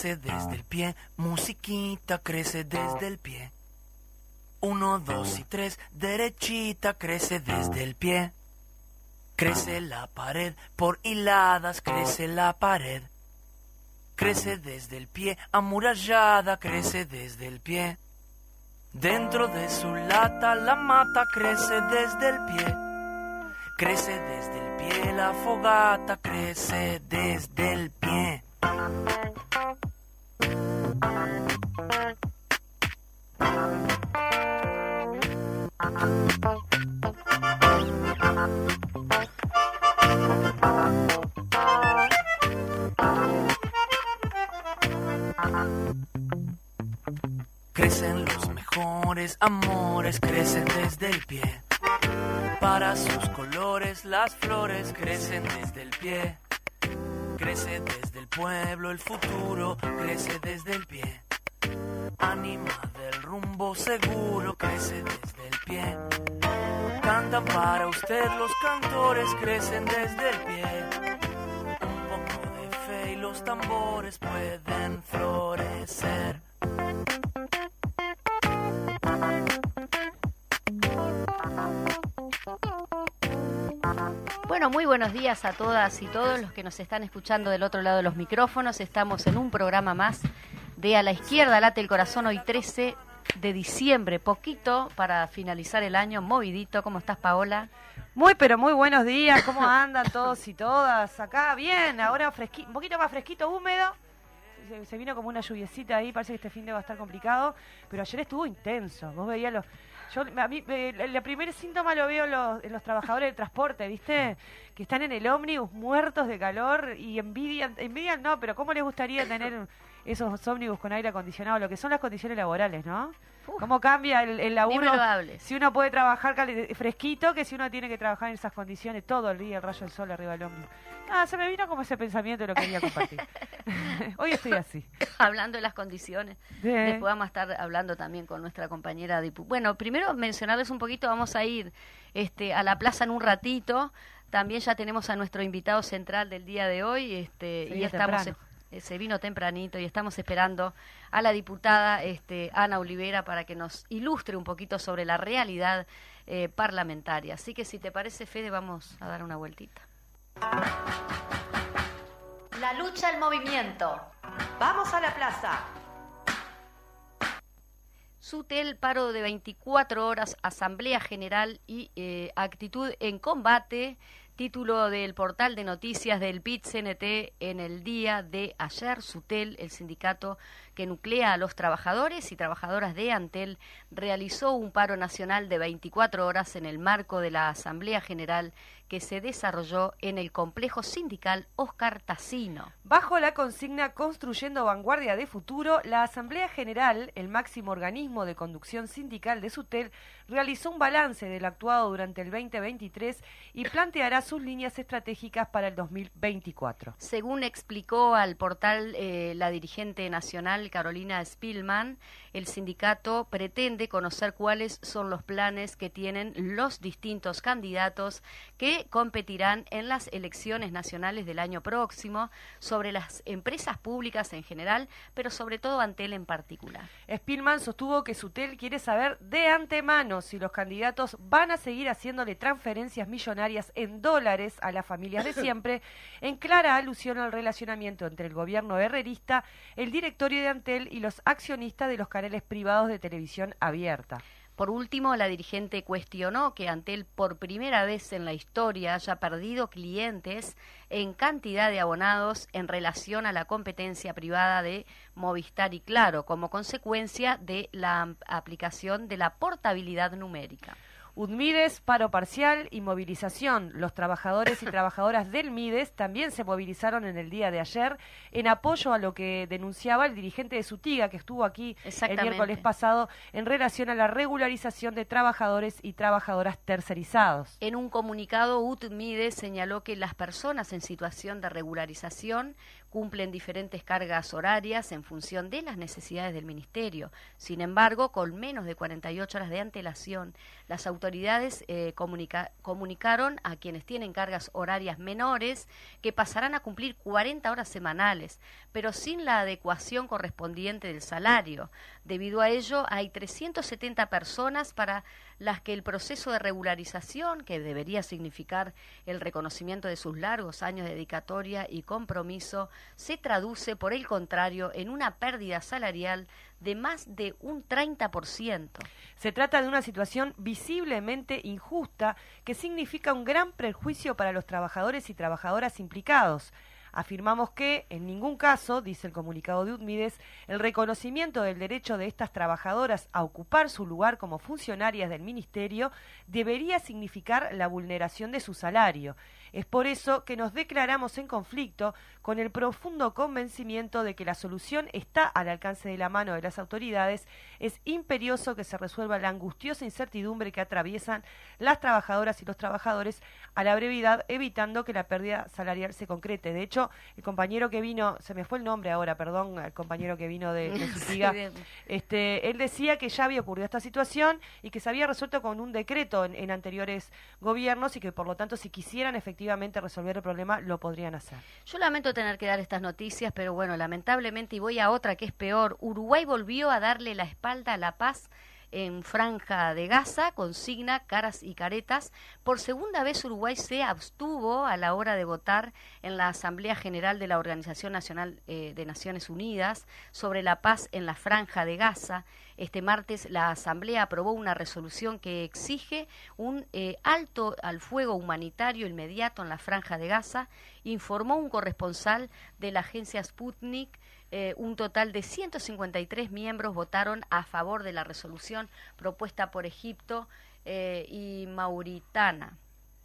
Crece desde el pie, musiquita crece desde el pie. Uno, dos y tres, derechita crece desde el pie. Crece la pared, por hiladas crece la pared. Crece desde el pie, amurallada crece desde el pie. Dentro de su lata la mata crece desde el pie. Crece desde el pie, la fogata crece desde el pie. Mejores amores, crecen desde el pie. Para sus colores las flores crecen desde el pie. Crece desde el pueblo el futuro, crece desde el pie. Anima del rumbo seguro, crece desde el pie. Cantan para usted los cantores, crecen desde el pie. Un poco de fe y los tambores pueden florecer. Bueno, muy buenos días a todas y todos los que nos están escuchando del otro lado de los micrófonos. Estamos en un programa más de A la Izquierda Late el Corazón, hoy 13 de diciembre, poquito para finalizar el año, movidito. ¿Cómo estás, Paola? Muy, pero muy buenos días. ¿Cómo andan todos y todas? Acá, bien, ahora fresquito, un poquito más fresquito, húmedo. Se, se vino como una lluviecita ahí, parece que este fin de va a estar complicado, pero ayer estuvo intenso. Vos veías los... Yo, a mí, el, el primer síntoma lo veo en los trabajadores del transporte, ¿viste? Que están en el ómnibus muertos de calor y envidian, envidian no, pero ¿cómo les gustaría tener esos ómnibus con aire acondicionado? Lo que son las condiciones laborales, ¿no? ¿Cómo cambia el, el laburo? Si uno puede trabajar fresquito que si uno tiene que trabajar en esas condiciones todo el día, el rayo del sol arriba del ómnibus. Ah, se me vino como ese pensamiento y lo quería compartir. Hoy estoy así. Hablando de las condiciones. Sí. Después vamos a estar hablando también con nuestra compañera Dipu. Bueno, primero mencionarles un poquito, vamos a ir este, a la plaza en un ratito. También ya tenemos a nuestro invitado central del día de hoy este, y estamos temprano. Eh, se vino tempranito y estamos esperando a la diputada este, Ana Olivera para que nos ilustre un poquito sobre la realidad eh, parlamentaria. Así que si te parece, Fede, vamos a dar una vueltita. La lucha al movimiento. Vamos a la plaza. Sutel, paro de 24 horas, Asamblea General y eh, actitud en combate. Título del portal de noticias del PIT-CNT en el día de ayer. Sutel, el sindicato que nuclea a los trabajadores y trabajadoras de Antel, realizó un paro nacional de 24 horas en el marco de la Asamblea General que se desarrolló en el complejo sindical Oscar Tassino. Bajo la consigna Construyendo Vanguardia de Futuro, la Asamblea General, el máximo organismo de conducción sindical de SUTEL, realizó un balance del actuado durante el 2023 y planteará sus líneas estratégicas para el 2024. Según explicó al portal eh, la dirigente nacional Carolina Spillman, el sindicato pretende conocer cuáles son los planes que tienen los distintos candidatos que competirán en las elecciones nacionales del año próximo sobre las empresas públicas en general, pero sobre todo Antel en particular. Spillman sostuvo que Sutel quiere saber de antemano si los candidatos van a seguir haciéndole transferencias millonarias en dólares a las familias de siempre, en clara alusión al relacionamiento entre el gobierno herrerista, el directorio de Antel y los accionistas de los canales privados de televisión abierta. Por último, la dirigente cuestionó que ante él por primera vez en la historia haya perdido clientes en cantidad de abonados en relación a la competencia privada de Movistar y Claro, como consecuencia de la aplicación de la portabilidad numérica. UDMIDES, paro parcial y movilización. Los trabajadores y trabajadoras del MIDES también se movilizaron en el día de ayer en apoyo a lo que denunciaba el dirigente de Sutiga, que estuvo aquí el miércoles pasado, en relación a la regularización de trabajadores y trabajadoras tercerizados. En un comunicado, UDMIDES señaló que las personas en situación de regularización cumplen diferentes cargas horarias en función de las necesidades del Ministerio. Sin embargo, con menos de 48 horas de antelación, las autoridades eh, comunicaron a quienes tienen cargas horarias menores que pasarán a cumplir 40 horas semanales, pero sin la adecuación correspondiente del salario. Debido a ello, hay 370 personas para las que el proceso de regularización, que debería significar el reconocimiento de sus largos años de dedicatoria y compromiso, se traduce, por el contrario, en una pérdida salarial de más de un 30%. Se trata de una situación visiblemente injusta que significa un gran perjuicio para los trabajadores y trabajadoras implicados. Afirmamos que, en ningún caso, dice el comunicado de UDMIDES, el reconocimiento del derecho de estas trabajadoras a ocupar su lugar como funcionarias del Ministerio debería significar la vulneración de su salario. Es por eso que nos declaramos en conflicto con el profundo convencimiento de que la solución está al alcance de la mano de las autoridades. Es imperioso que se resuelva la angustiosa incertidumbre que atraviesan las trabajadoras y los trabajadores a la brevedad, evitando que la pérdida salarial se concrete. De hecho, el compañero que vino, se me fue el nombre ahora, perdón, el compañero que vino de, de este, él decía que ya había ocurrido esta situación y que se había resuelto con un decreto en, en anteriores gobiernos y que por lo tanto si quisieran efectivamente efectivamente resolver el problema, lo podrían hacer. Yo lamento tener que dar estas noticias, pero bueno, lamentablemente, y voy a otra que es peor, Uruguay volvió a darle la espalda a la paz en Franja de Gaza, consigna caras y caretas. Por segunda vez Uruguay se abstuvo a la hora de votar en la Asamblea General de la Organización Nacional eh, de Naciones Unidas sobre la paz en la Franja de Gaza. Este martes la Asamblea aprobó una resolución que exige un eh, alto al fuego humanitario inmediato en la Franja de Gaza, informó un corresponsal de la agencia Sputnik eh, un total de 153 miembros votaron a favor de la resolución propuesta por Egipto eh, y Mauritania.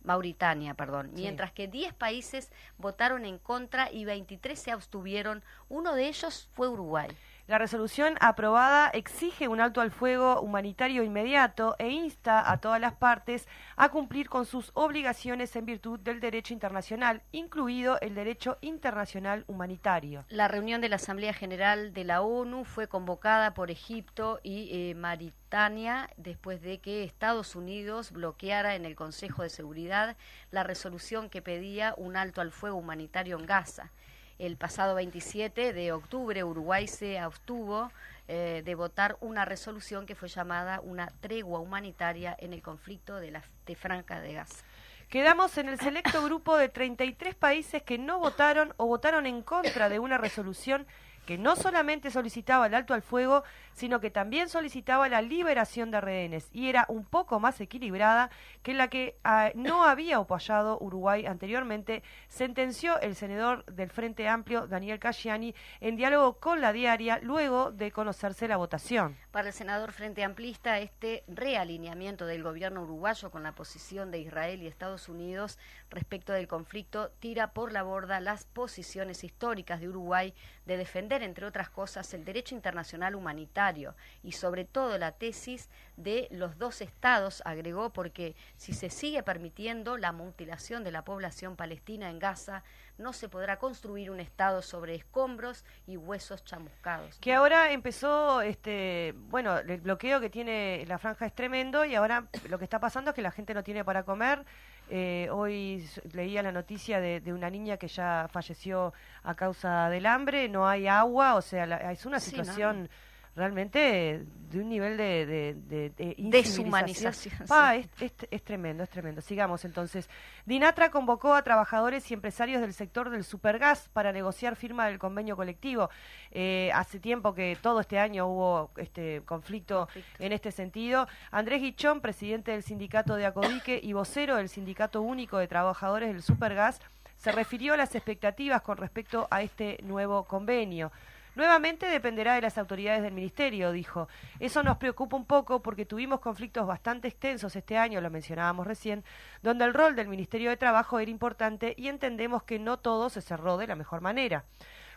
Mauritania, perdón, mientras que 10 países votaron en contra y 23 se abstuvieron. Uno de ellos fue Uruguay. La resolución aprobada exige un alto al fuego humanitario inmediato e insta a todas las partes a cumplir con sus obligaciones en virtud del derecho internacional, incluido el derecho internacional humanitario. La reunión de la Asamblea General de la ONU fue convocada por Egipto y eh, Mauritania después de que Estados Unidos bloqueara en el Consejo de Seguridad la resolución que pedía un alto al fuego humanitario en Gaza. El pasado 27 de octubre Uruguay se abstuvo eh, de votar una resolución que fue llamada una tregua humanitaria en el conflicto de la de Franca de Gaza. Quedamos en el selecto grupo de 33 países que no votaron o votaron en contra de una resolución que no solamente solicitaba el alto al fuego, sino que también solicitaba la liberación de rehenes y era un poco más equilibrada que la que ah, no había apoyado Uruguay anteriormente, sentenció el senador del Frente Amplio, Daniel Casciani, en diálogo con la diaria luego de conocerse la votación. Para el senador Frente Amplista, este realineamiento del gobierno uruguayo con la posición de Israel y Estados Unidos respecto del conflicto tira por la borda las posiciones históricas de Uruguay de defender, entre otras cosas, el derecho internacional humanitario y sobre todo la tesis de los dos estados, agregó, porque si se sigue permitiendo la mutilación de la población palestina en Gaza, no se podrá construir un estado sobre escombros y huesos chamuscados. Que ahora empezó, este, bueno, el bloqueo que tiene la franja es tremendo y ahora lo que está pasando es que la gente no tiene para comer. Eh, hoy leía la noticia de, una niña que ya falleció a causa del hambre, no hay agua, o sea, es una situación realmente de un nivel de, de, de- de Deshumanización. Pa, es- es tremendo, es tremendo. Sigamos entonces. Dinatra convocó a trabajadores y empresarios del sector del supergas para negociar firma del convenio colectivo. Eh, hace tiempo que todo este año hubo este conflicto, Conflicto. en este sentido. Andrés Guichón, presidente del sindicato de Acodique y vocero del Sindicato Único de Trabajadores del Supergas, se refirió a las expectativas con respecto a este nuevo convenio. Nuevamente dependerá de las autoridades del Ministerio, dijo. Eso nos preocupa un poco porque tuvimos conflictos bastante extensos este año, lo mencionábamos recién, donde el rol del Ministerio de Trabajo era importante y entendemos que no todo se cerró de la mejor manera.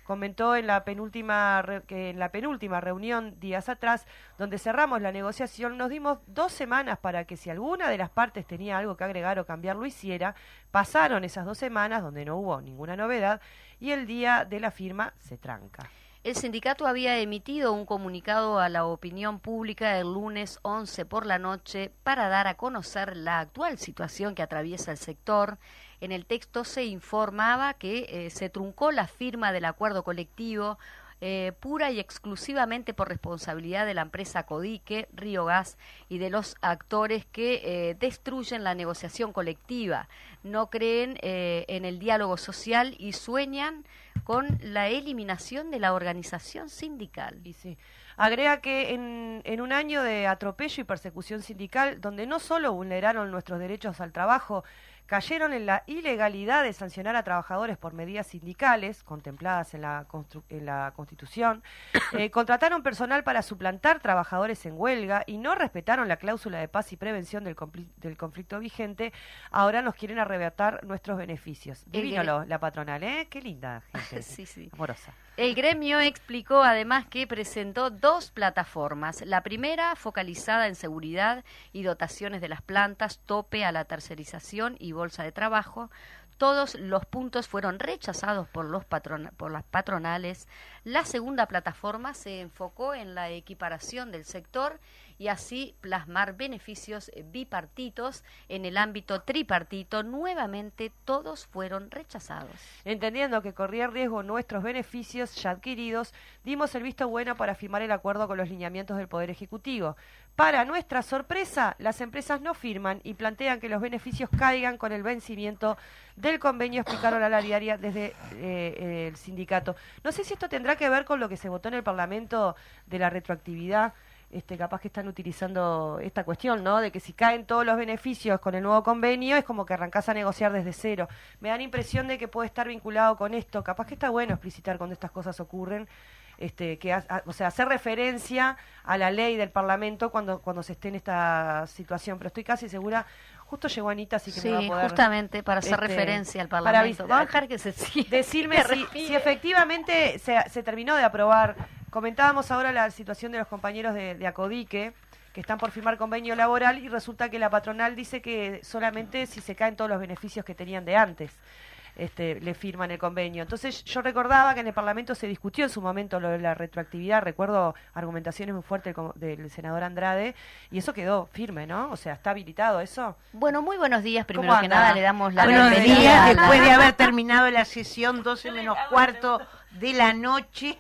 Comentó en la penúltima en la penúltima reunión días atrás, donde cerramos la negociación, nos dimos dos semanas para que si alguna de las partes tenía algo que agregar o cambiar lo hiciera. Pasaron esas dos semanas donde no hubo ninguna novedad y el día de la firma se tranca. El sindicato había emitido un comunicado a la opinión pública el lunes 11 por la noche para dar a conocer la actual situación que atraviesa el sector. En el texto se informaba que eh, se truncó la firma del acuerdo colectivo eh, pura y exclusivamente por responsabilidad de la empresa Codique, Río Gas y de los actores que eh, destruyen la negociación colectiva, no creen eh, en el diálogo social y sueñan con la eliminación de la organización sindical. Y sí. Agrega que en, en un año de atropello y persecución sindical, donde no solo vulneraron nuestros derechos al trabajo, cayeron en la ilegalidad de sancionar a trabajadores por medidas sindicales contempladas en la, en la Constitución, eh, contrataron personal para suplantar trabajadores en huelga y no respetaron la cláusula de paz y prevención del, del conflicto vigente, ahora nos quieren arrebatar nuestros beneficios. Divino la patronal, ¿eh? Qué linda gente. Sí, sí. Amorosa. El gremio explicó además que presentó dos plataformas. La primera focalizada en seguridad y dotaciones de las plantas, tope a la tercerización y bolsa de trabajo. Todos los puntos fueron rechazados por, los por las patronales. La segunda plataforma se enfocó en la equiparación del sector y así plasmar beneficios eh, bipartitos en el ámbito tripartito. Nuevamente todos fueron rechazados. Entendiendo que corría riesgo nuestros beneficios ya adquiridos, dimos el visto bueno para firmar el acuerdo con los lineamientos del Poder Ejecutivo. Para nuestra sorpresa, las empresas no firman y plantean que los beneficios caigan con el vencimiento del convenio, explicaron a la diaria desde eh, el sindicato. No sé si esto tendrá que ver con lo que se votó en el Parlamento de la retroactividad. Este, capaz que están utilizando esta cuestión, ¿no? De que si caen todos los beneficios con el nuevo convenio, es como que arrancás a negociar desde cero. Me da la impresión de que puede estar vinculado con esto. Capaz que está bueno explicitar cuando estas cosas ocurren, este, que, ha- o sea, hacer referencia a la ley del Parlamento cuando, cuando se esté en esta situación. Pero estoy casi segura, justo llegó Anita, así que Sí, me va a poder justamente para hacer este, referencia al para Parlamento. avisar- Vamos a dejar que se siga. decirme si, si efectivamente se, se terminó de aprobar. Comentábamos ahora la situación de los compañeros de, de Acodique, que están por firmar convenio laboral y resulta que la patronal dice que solamente si se caen todos los beneficios que tenían de antes. Este, le firman el convenio. Entonces yo recordaba que en el Parlamento se discutió en su momento lo de la retroactividad, recuerdo argumentaciones muy fuertes del senador Andrade, y eso quedó firme, ¿no? O sea, ¿está habilitado eso? Bueno, muy buenos días. ¿Cómo Primero que nada le damos la Buenos bienvenida días, a la- después de haber terminado la sesión 12 menos cuarto de la noche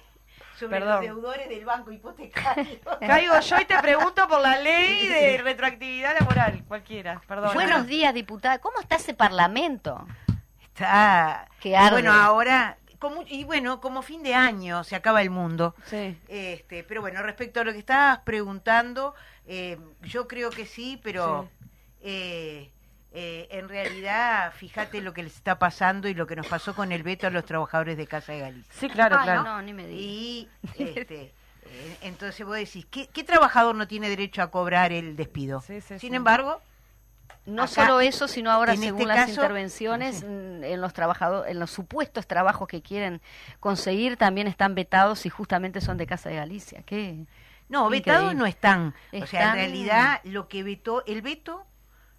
sobre Perdón. los deudores del banco hipotecario. Caigo yo y te pregunto por la ley de retroactividad laboral, cualquiera, perdón. Buenos días, diputada. ¿Cómo está ese Parlamento? Está. Que arde. Bueno, ahora. como- y bueno, como fin de año se acaba el mundo. Sí. Este, pero bueno, respecto a lo que estabas preguntando, eh, yo creo que sí, pero eh, eh, en realidad, fíjate lo que les está pasando y lo que nos pasó con el veto a los trabajadores de Casa de Galicia. Sí, claro, Ay, claro. no, ni me digas. Y este, eh, entonces vos decís, ¿qué, qué trabajador no tiene derecho a cobrar el despido? Sí, sí, Sin sí. embargo, No Acá, solo eso, sino ahora en según este las caso- intervenciones mm, en los trabajadores, en los supuestos trabajos que quieren conseguir también están vetados y justamente son de Casa de Galicia. ¿Qué? no, Increíble. vetados no están. O sea, en Están- realidad lo que vetó, el veto,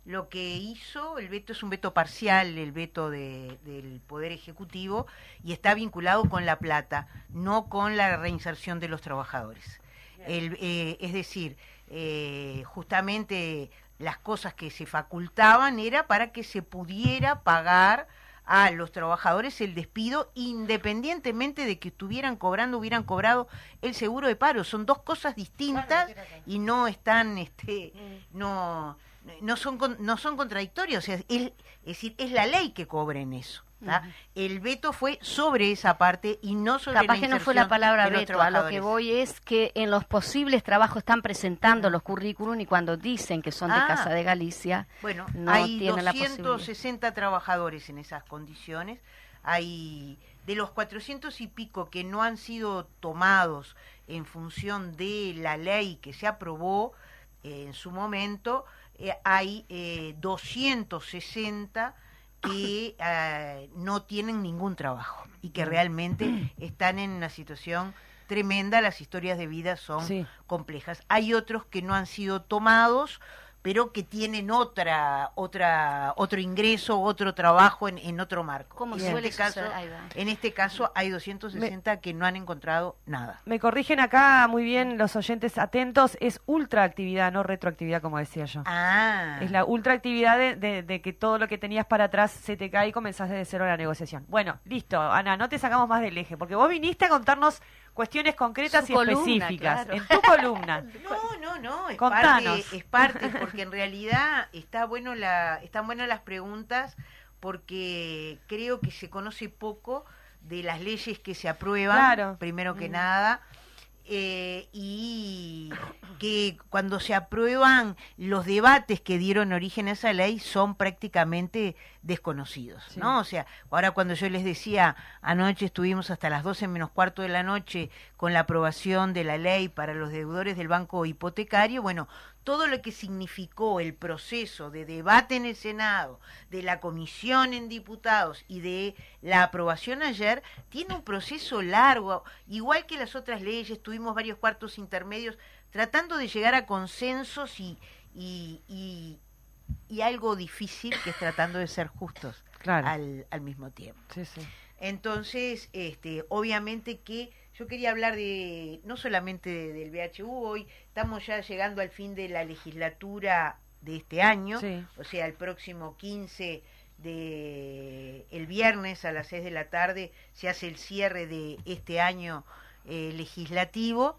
lo que hizo, el veto es un veto parcial, el veto de- del Poder Ejecutivo, y está vinculado con la plata, no con la reinserción de los trabajadores. El, eh, es decir, eh, justamente las cosas que se facultaban era para que se pudiera pagar a los trabajadores el despido independientemente de que estuvieran cobrando, hubieran cobrado el seguro de paro. Son dos cosas distintas y no están, este, no, no son, con- no son contradictorios. Es, es decir, es la ley que cobren eso. ¿tá? El veto fue sobre esa parte y no sobre Capaz la que no fue la palabra veto, a lo que voy es que en los posibles trabajos están presentando los currículum y cuando dicen que son de Ah. Casa de Galicia, Bueno, no hay tienen la posibilidad. 260 trabajadores en esas condiciones. Hay de los 400 y pico que no han sido tomados en función de la ley que se aprobó eh, en su momento, eh, hay eh, 260 que eh, no tienen ningún trabajo y que realmente están en una situación tremenda, las historias de vida son Sí. complejas. Hay otros que no han sido tomados, pero que tienen otra, otra, otro ingreso, otro trabajo en, en otro marco. como suele este caso, en este caso hay 260 que no han encontrado nada. Me corrigen acá muy bien los oyentes atentos, es ultraactividad, no retroactividad como decía yo. Ah, Es la ultraactividad de, de, de que todo lo que tenías para atrás se te cae y comenzás desde cero la negociación. Bueno, listo, Ana, no te sacamos más del eje, porque vos viniste a contarnos cuestiones concretas Su y columna, específicas. claro. En tu columna. No, no, no, es Contanos. parte, es parte, porque en realidad está bueno la, están buenas las preguntas porque creo que se conoce poco de las leyes que se aprueban, Claro. primero que Mm. nada, eh, y que cuando se aprueban los debates que dieron origen a esa ley son prácticamente desconocidos, Sí. ¿no? O sea, ahora cuando yo les decía, anoche estuvimos hasta las 12 menos cuarto de la noche con la aprobación de la ley para los deudores del banco hipotecario, bueno, todo lo que significó el proceso de debate en el Senado, de la comisión en diputados y de la aprobación ayer, tiene un proceso largo, igual que las otras leyes, tuvimos varios cuartos intermedios tratando de llegar a consensos y, y, y- y algo difícil que es tratando de ser justos Claro. al, al mismo tiempo. Sí, sí. Entonces, este, obviamente que yo quería hablar de no solamente de- del BHU hoy, estamos ya llegando al fin de la legislatura de este año, Sí. o sea, el próximo 15 de el viernes a las 6 de la tarde se hace el cierre de este año eh, legislativo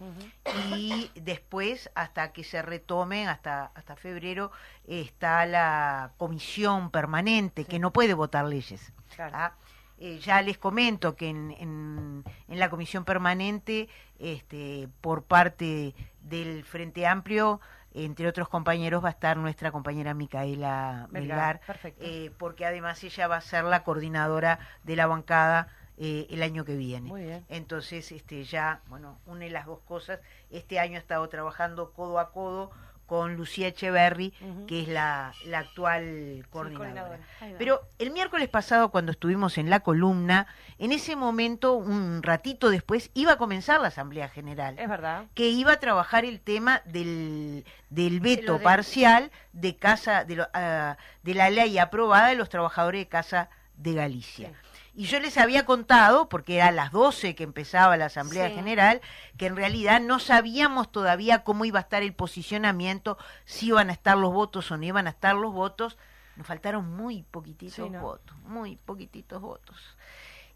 y después hasta que se retome hasta hasta febrero está la comisión permanente que no puede votar leyes Claro. Eh, ya les comento que en, en, en la comisión permanente, este, por parte del Frente Amplio, entre otros compañeros, va a estar nuestra compañera Micaela Melgar, eh, porque además ella va a ser la coordinadora de la bancada eh, el año que viene. Muy bien. Entonces, este, ya, bueno, une las dos cosas. Este año ha estado trabajando codo a codo con Lucía Echeverry, que es la, la actual coordinadora. Pero el miércoles pasado, cuando estuvimos en la columna, en ese momento, un ratito después, iba a comenzar la Asamblea General, Es verdad. que iba a trabajar el tema del, del veto de- parcial de casa de, lo- ah, de la ley aprobada de los trabajadores de Casa de Galicia. Sí. Y yo les había contado, porque era a las 12 que empezaba la Asamblea Sí. General, que en realidad no sabíamos todavía cómo iba a estar el posicionamiento, si iban a estar los votos o no iban a estar los votos. Nos faltaron muy poquititos Sí, ¿no? votos, muy poquititos votos.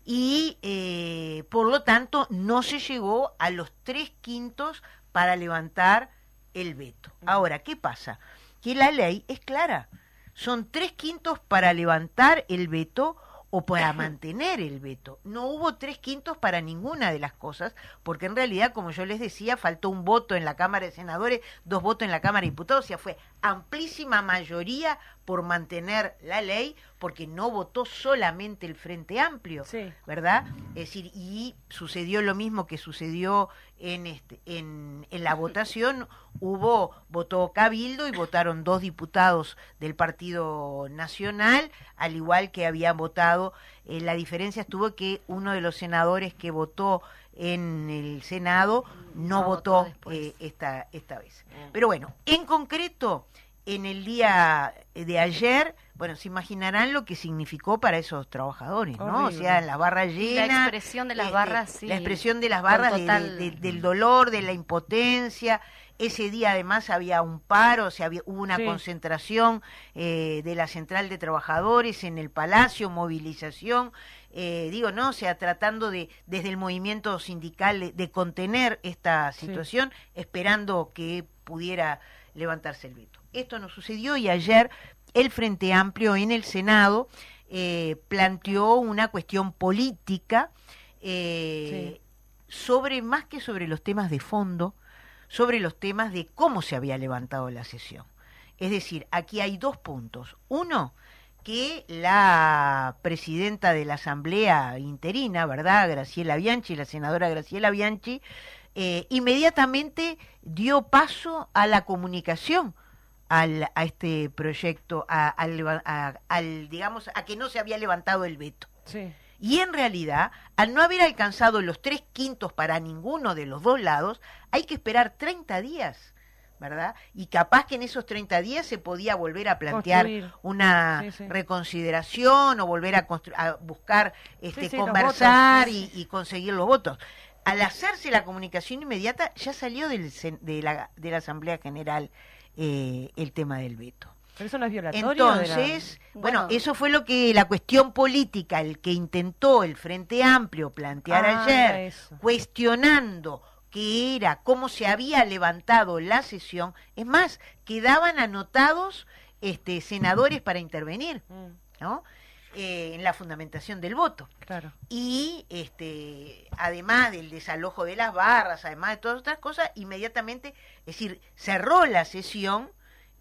Y eh, por lo tanto no se llegó a los tres quintos para levantar el veto. Ahora, ¿qué pasa? Que la ley es clara. Son tres quintos para levantar el veto o para mantener el veto. No hubo tres quintos para ninguna de las cosas, porque en realidad, como yo les decía, faltó un voto en la Cámara de Senadores, dos votos en la Cámara de Diputados, o sea, fue amplísima mayoría por mantener la ley, porque no votó solamente el Frente Amplio, Sí. ¿verdad? Es decir, y sucedió lo mismo que sucedió en, este, en, en la votación, hubo, votó Cabildo y votaron dos diputados del Partido Nacional, al igual que habían votado, eh, la diferencia estuvo que uno de los senadores que votó en el Senado no, No votó eh, esta, esta vez. Pero bueno, en concreto, en el día de ayer, bueno, se imaginarán lo que significó para esos trabajadores, ¿no? O sea, la barra Y llena. la expresión de las este, barras, sí. La expresión de las barras de- total- de- de- del dolor, de la impotencia. Ese día además había un paro, o sea, había, hubo una Sí. concentración eh, de la Central de Trabajadores en el Palacio, movilización, eh, digo, ¿no? O sea, tratando de, desde el movimiento sindical, de, de contener esta Sí. situación, esperando que pudiera levantarse el veto. Esto no sucedió y ayer el Frente Amplio en el Senado eh, planteó una cuestión política eh, sobre, más que sobre los temas de fondo, sobre los temas de cómo se había levantado la sesión. Es decir, aquí hay dos puntos. Uno, que la presidenta de la Asamblea interina, ¿verdad? Graciela Bianchi, la senadora Graciela Bianchi, eh, inmediatamente dio paso a la comunicación al, a este proyecto, a- al, a- al, digamos, a que no se había levantado el veto. Sí. Y en realidad, al no haber alcanzado los tres quintos para ninguno de los dos lados, hay que esperar 30 días, ¿verdad? Y capaz que en esos 30 días se podía volver a plantear Construir. una Sí, sí. reconsideración o volver a, a buscar este, Sí, conversar votos, y, y conseguir los votos. Al hacerse la comunicación inmediata, ya salió del, de, la, de la Asamblea General eh, el tema del veto. Pero eso no es violatorio. la- Entonces, bueno, Bueno. eso fue lo que la cuestión política, el que intentó el Frente Amplio plantear Ah, ayer, eso. cuestionando que era cómo se había levantado la sesión. Es más, quedaban anotados este, senadores para intervenir, Mm, ¿no? Eh, en la fundamentación del voto claro. y este además del desalojo de las barras, además de todas otras cosas, inmediatamente, es decir, cerró la sesión,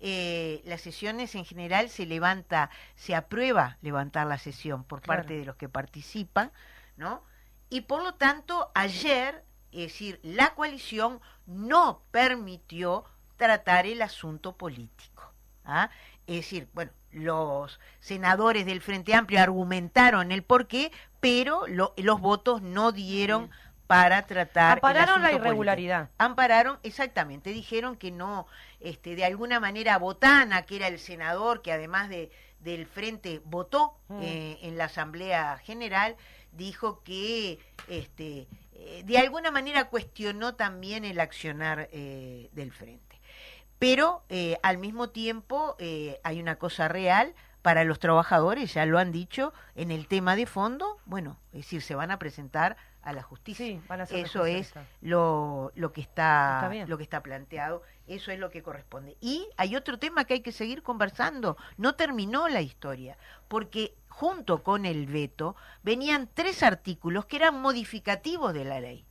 eh, las sesiones en general se levanta, se aprueba levantar la sesión por Claro. parte de los que participan, ¿no? Y por lo tanto, ayer, es decir, la coalición no permitió tratar el asunto político. ¿ah? Es decir, bueno, los senadores del Frente Amplio argumentaron el porqué, pero lo- los votos no dieron para tratar. el Ampararon la irregularidad. político. Ampararon, exactamente, dijeron que no, este, de alguna manera Botana, que era el senador que además de del Frente votó Mm. eh, en la Asamblea General, dijo que este, eh, de alguna manera cuestionó también el accionar eh, del Frente. Pero eh, al mismo tiempo eh, hay una cosa real para los trabajadores, ya lo han dicho, en el tema de fondo, bueno, es decir, se van a presentar a la justicia. Sí, van a ser Eso es lo, lo que está, lo que está planteado, eso es lo que corresponde. Y hay otro tema que hay que seguir conversando, no terminó la historia, porque junto con el veto venían tres artículos que eran modificativos de la ley.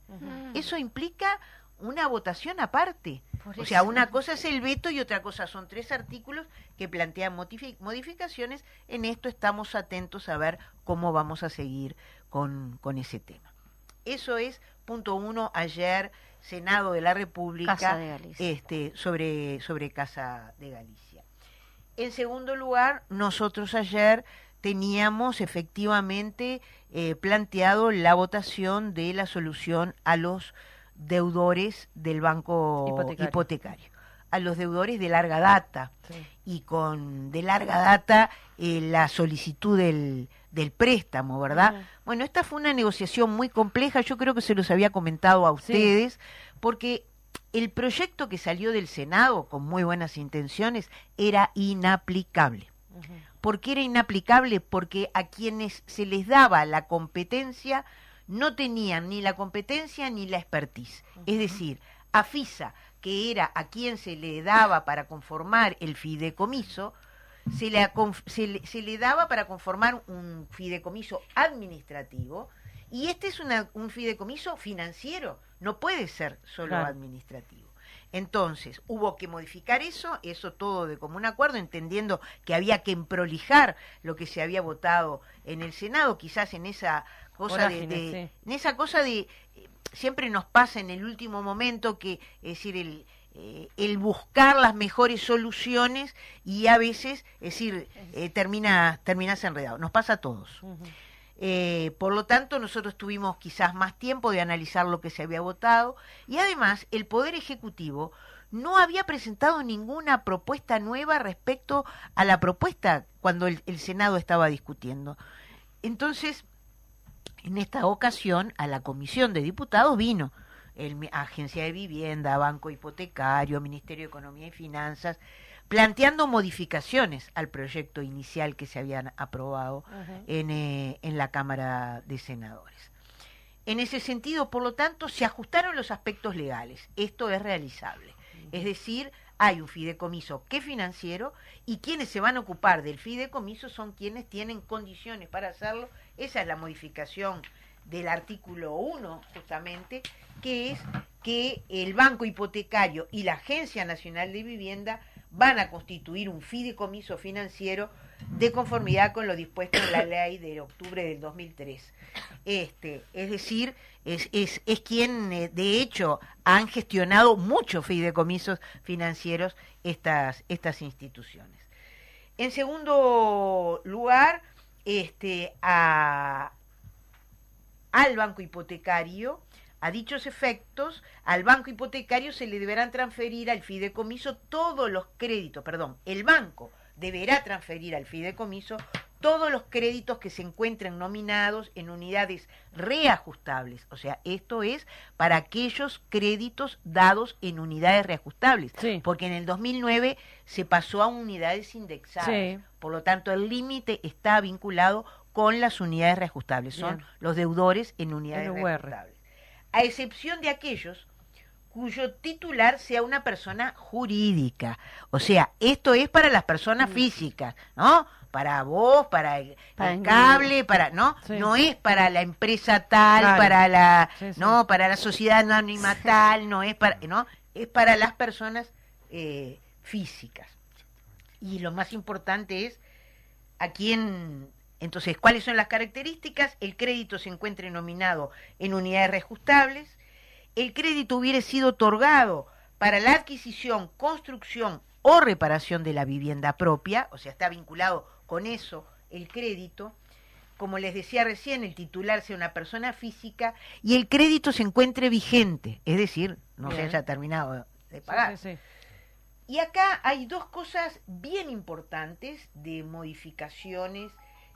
Eso implica una votación aparte. Por O sea, una cosa es el veto y otra cosa son tres artículos que plantean modifi- modificaciones. En esto estamos atentos a ver cómo vamos a seguir con, con ese tema. Eso es punto uno ayer, Senado de la República, Casa de Galicia. este, sobre, sobre Casa de Galicia. En segundo lugar, nosotros ayer teníamos efectivamente eh, planteado la votación de la solución a los deudores del banco Hipotecario. hipotecario, a los deudores de larga data Sí. y con de larga data eh, la solicitud del, del préstamo, ¿verdad? Bueno, esta fue una negociación muy compleja, yo creo que se los había comentado a Sí. ustedes, porque el proyecto que salió del Senado, con muy buenas intenciones, era inaplicable. ¿Por qué era inaplicable? Porque a quienes se les daba la competencia no tenían ni la competencia ni la expertise. Es decir, a FISA, que era a quien se le daba para conformar el fideicomiso, se le, acon- se le- se le daba para conformar un fideicomiso administrativo y este es una- un fideicomiso financiero, no puede ser solo Claro. administrativo. Entonces, hubo que modificar eso, eso todo de común acuerdo, entendiendo que había que emprolijar lo que se había votado en el Senado, quizás en esa cosa de, de- sí. en esa cosa de siempre nos pasa en el último momento que es decir el eh, el buscar las mejores soluciones y a veces es decir eh, termina terminas enredado nos pasa a todos eh, por lo tanto, nosotros tuvimos quizás más tiempo de analizar lo que se había votado y además el Poder Ejecutivo no había presentado ninguna propuesta nueva respecto a la propuesta cuando el, el Senado estaba discutiendo. Entonces, en esta ocasión, a la Comisión de Diputados vino el Agencia de Vivienda, Banco Hipotecario, Ministerio de Economía y Finanzas, planteando modificaciones al proyecto inicial que se habían aprobado en, eh, en la Cámara de Senadores. En ese sentido, por lo tanto, se ajustaron los aspectos legales. Esto es realizable. Es decir, hay un fideicomiso que financiero y quienes se van a ocupar del fideicomiso son quienes tienen condiciones para hacerlo. Esa es la modificación del artículo 1, justamente, que es que el Banco Hipotecario y la Agencia Nacional de Vivienda van a constituir un fideicomiso financiero de conformidad con lo dispuesto en la ley de octubre del 2003. Este, es decir, es, es, es quien, eh, de hecho, han gestionado muchos fideicomisos financieros estas, estas instituciones. En segundo lugar, este, a, al banco hipotecario, a dichos efectos, al banco hipotecario se le deberán transferir al fideicomiso todos los créditos, perdón, el banco deberá transferir al fideicomiso todos los créditos que se encuentren nominados en unidades reajustables. O sea, esto es para aquellos créditos dados en unidades reajustables. Sí. Porque en el 2009 se pasó a unidades indexadas. Sí. Por lo tanto, el límite está vinculado con las unidades reajustables. Son Bien. los deudores en unidades reajustables. A excepción de aquellos cuyo titular sea una persona jurídica. O sea, esto es para las personas físicas, ¿no? Para vos, para el, Para el el cable, para, ¿no? Sí. No es para la empresa tal, Claro. para la, Sí, sí. no, para la sociedad anónima tal, no es para, ¿no? Es para las personas eh, físicas. Y lo más importante es a quién, entonces, cuáles son las características. El crédito se encuentre nominado en unidades reajustables. El crédito hubiera sido otorgado para la adquisición, construcción o reparación de la vivienda propia, o sea, está vinculado con eso el crédito. Como les decía recién, el titular sea una persona física y el crédito se encuentre vigente, es decir, no se haya terminado de Sí, pagar. sí, sí. Y acá hay dos cosas bien importantes de modificaciones